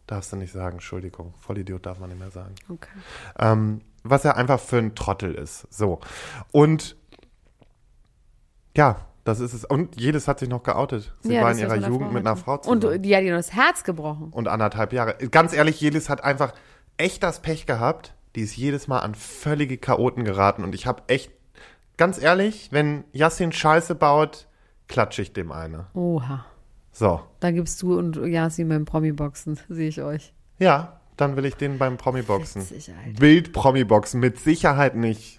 Darfst du nicht sagen, Entschuldigung. Vollidiot darf man nicht mehr sagen. Okay. Ähm, was er einfach für ein Trottel ist. So. Und ja, das ist es. Und jedes hat sich noch geoutet. Sie Ja, war in ihrer Jugend Frau mit einer. Frau Und zusammen. die hat ihr das Herz gebrochen. Und anderthalb Jahre. Ganz ehrlich, Jelis hat einfach echt das Pech gehabt. Die ist jedes Mal an völlige Chaoten geraten. Und ich habe echt, ganz ehrlich, wenn Yassin Scheiße baut, klatsche ich dem eine. Oha. So. Da gibst du und Yasin beim Promi-Boxen, sehe ich euch. Ja, dann will ich den beim Promi-Boxen. Bild-Promi-Boxen, mit Sicherheit nicht.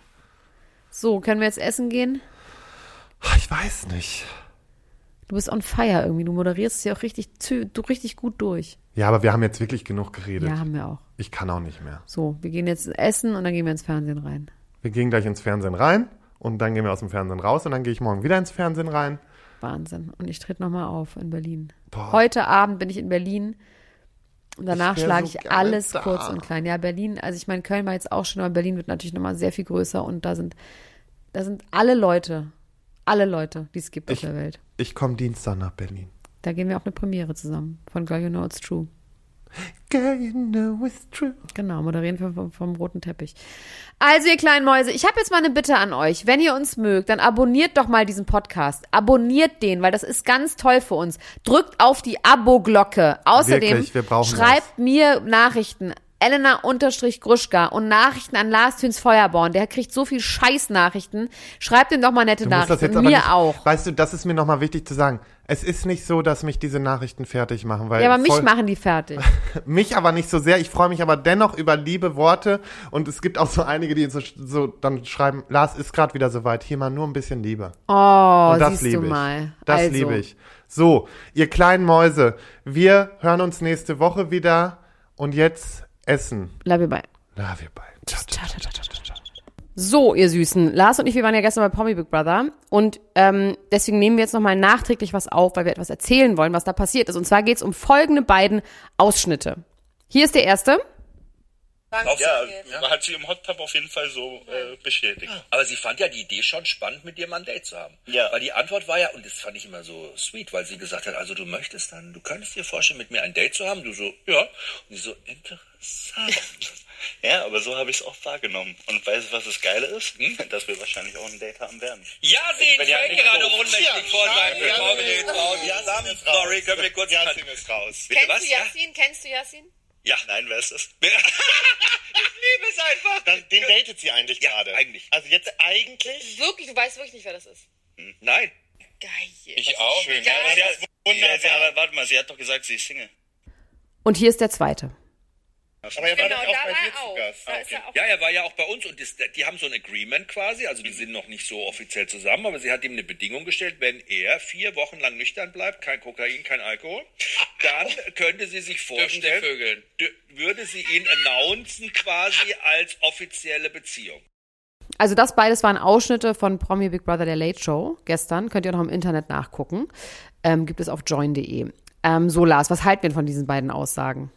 So, können wir jetzt essen gehen? Ich weiß nicht. Du bist on fire irgendwie. Du moderierst es ja auch richtig, du richtig gut durch. Ja, aber wir haben jetzt wirklich genug geredet. Ja, haben wir auch. Ich kann auch nicht mehr. So, wir gehen jetzt essen und dann gehen wir ins Fernsehen rein. Wir gehen gleich ins Fernsehen rein und dann gehen wir aus dem Fernsehen raus und dann gehe ich morgen wieder ins Fernsehen rein. Wahnsinn. Und ich trete nochmal auf in Berlin. Boah. Heute Abend bin ich in Berlin. Und danach schlage so ich alles da. kurz und klein. Ja, Berlin, also ich meine, Köln war jetzt auch schon, aber Berlin wird natürlich nochmal sehr viel größer und da sind, da sind alle Leute, alle Leute, die es gibt Ich- auf der Welt. Ich komme Dienstag nach Berlin. Da gehen wir auf eine Premiere zusammen von Girl You Know It's True. Girl, you know it's true. Genau, moderieren vom, vom, roten Teppich. Also, ihr kleinen Mäuse, ich habe jetzt mal eine Bitte an euch. Wenn ihr uns mögt, dann abonniert doch mal diesen Podcast. Abonniert den, weil das ist ganz toll für uns. Drückt auf die Abo-Glocke. Außerdem Wirklich, schreibt mir Nachrichten. Elena-Gruschka und Nachrichten an Lars Thüns Feuerborn. Der kriegt so viel Scheiß-Nachrichten. Schreibt ihm doch mal nette Du musst das Nachrichten. mir nicht, auch. Weißt du, das ist mir nochmal wichtig zu sagen. Es ist nicht so, dass mich diese Nachrichten fertig machen, weil Ja, aber mich voll- machen die fertig. (laughs) mich aber nicht so sehr. Ich freue mich aber dennoch über liebe Worte und es gibt auch so einige, die so, so dann schreiben, Lars ist gerade wieder soweit. Hier mal nur ein bisschen Liebe. Oh, Und das siehst liebe du ich. mal. Das also, liebe ich. So, ihr kleinen Mäuse, wir hören uns nächste Woche wieder und jetzt essen. Love you, bye. Love you, bye. Ciao, ciao. So, ihr Süßen. Lars und ich, wir waren ja gestern bei Promi Big Brother und ähm, deswegen nehmen wir jetzt nochmal nachträglich was auf, weil wir etwas erzählen wollen, was da passiert ist. Und zwar geht es um folgende beiden Ausschnitte. Hier ist der erste. Auf, ja, hat sie im Hot Tub auf jeden Fall so äh, bestätigt. Aber sie fand ja die Idee schon spannend, mit dir mal ein Date zu haben. Ja. Weil die Antwort war ja, und das fand ich immer so sweet, weil sie gesagt hat, also du möchtest dann, du könntest dir vorstellen, mit mir ein Date zu haben. Du so, ja. Und sie so, interessant. (laughs) Ja, aber so habe ich es auch wahrgenommen. Und weißt du, was das Geile ist? Dass wir wahrscheinlich auch ein Date haben werden. ja, sie Ich bin ja gerade doof. ohnmächtig vor seinem Ja, ist raus. Sorry, können wir kurz... Yasin ist raus. Bitte Kennst was? du Ja? Yassin? Kennst du Yassin? Ja. Nein, wer ist das? (laughs) ich liebe es einfach. Dann, den datet sie eigentlich Ja, gerade. eigentlich. Also jetzt eigentlich. Wirklich, du weißt wirklich nicht, wer das ist. Nein. Geil. Ich auch. Schön. Ja, aber sie das hat, wunderbar. Ja, aber warte mal, sie hat doch gesagt, sie ist Single. Und hier ist der zweite. Aber er war Genau, da auch bei dir er zu. Gast. Er auch. Ja, er war ja auch bei uns und das, die haben so ein Agreement quasi, also die sind noch nicht so offiziell zusammen, aber sie hat ihm eine Bedingung gestellt, wenn er vier Wochen lang nüchtern bleibt, kein Kokain, kein Alkohol, dann könnte sie sich vorstellen, würde sie ihn announcen quasi als offizielle Beziehung. Also das beides waren Ausschnitte von Promi Big Brother der Late Show gestern. Könnt ihr auch noch im Internet nachgucken. Ähm, gibt es auf join.de. Ähm, so, Lars, was halten wir von diesen beiden Aussagen?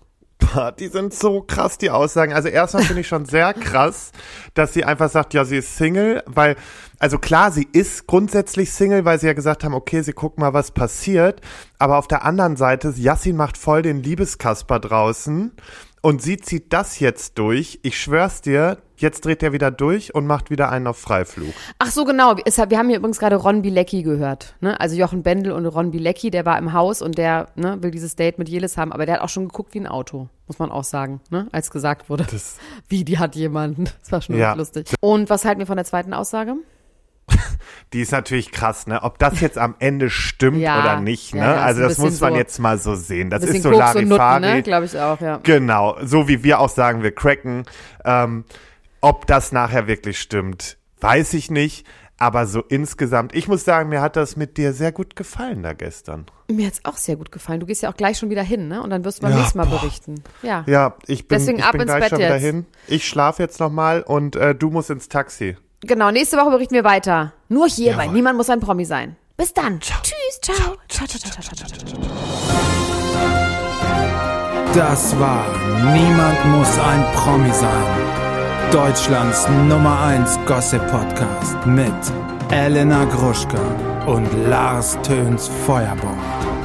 Die sind so krass, die Aussagen. Also erstmal finde ich schon sehr krass, dass sie einfach sagt, ja, sie ist Single, weil, also klar, sie ist grundsätzlich Single, weil sie ja gesagt haben, okay, sie gucken mal, was passiert. Aber auf der anderen Seite, Yassin macht voll den Liebeskasper draußen und sie zieht das jetzt durch. Ich schwör's dir, jetzt dreht er wieder durch und macht wieder einen auf Freiflug. Ach so, genau. Wir haben hier übrigens gerade Ron Bilecki gehört. Ne? Also Jochen Bendel und Ron Bilecki, der war im Haus und der ne, will dieses Date mit Jelis haben, aber der hat auch schon geguckt wie ein Auto, muss man auch sagen, ne? als gesagt wurde. (laughs) wie, die hat jemanden. Das war schon Ja. lustig. Und was halten wir von der zweiten Aussage? (laughs) Die ist natürlich krass, ne? Ob das jetzt am Ende stimmt Ja, oder nicht, ne? ja, ja, also das muss man so- jetzt mal so sehen. Das ist so Koks Larifari. ne? Glaube ich auch, ja. Genau, so wie wir auch sagen, wir cracken. Ähm, ob das nachher wirklich stimmt, weiß ich nicht. Aber so insgesamt, ich muss sagen, mir hat das mit dir sehr gut gefallen da gestern. Mir hat's auch sehr gut gefallen. Du gehst ja auch gleich schon wieder hin, ne? Und dann wirst du beim Ja, nächsten Mal boah. berichten. Ja. Ja, ich bin, Deswegen ich ab bin ins gleich Bett schon wieder jetzt. hin. Ich schlafe jetzt nochmal und äh, du musst ins Taxi. Genau, nächste Woche berichten wir weiter. Nur hier bei Jawohl. Niemand muss ein Promi sein. Bis dann. Tschüss, ciao. Ciao, ciao, ciao, ciao, ciao, ciao, ciao. Das war Niemand muss ein Promi sein. Deutschlands Nummer 1 Gossip Podcast mit Elena Gruschka und Lars Töns Feuerbomb.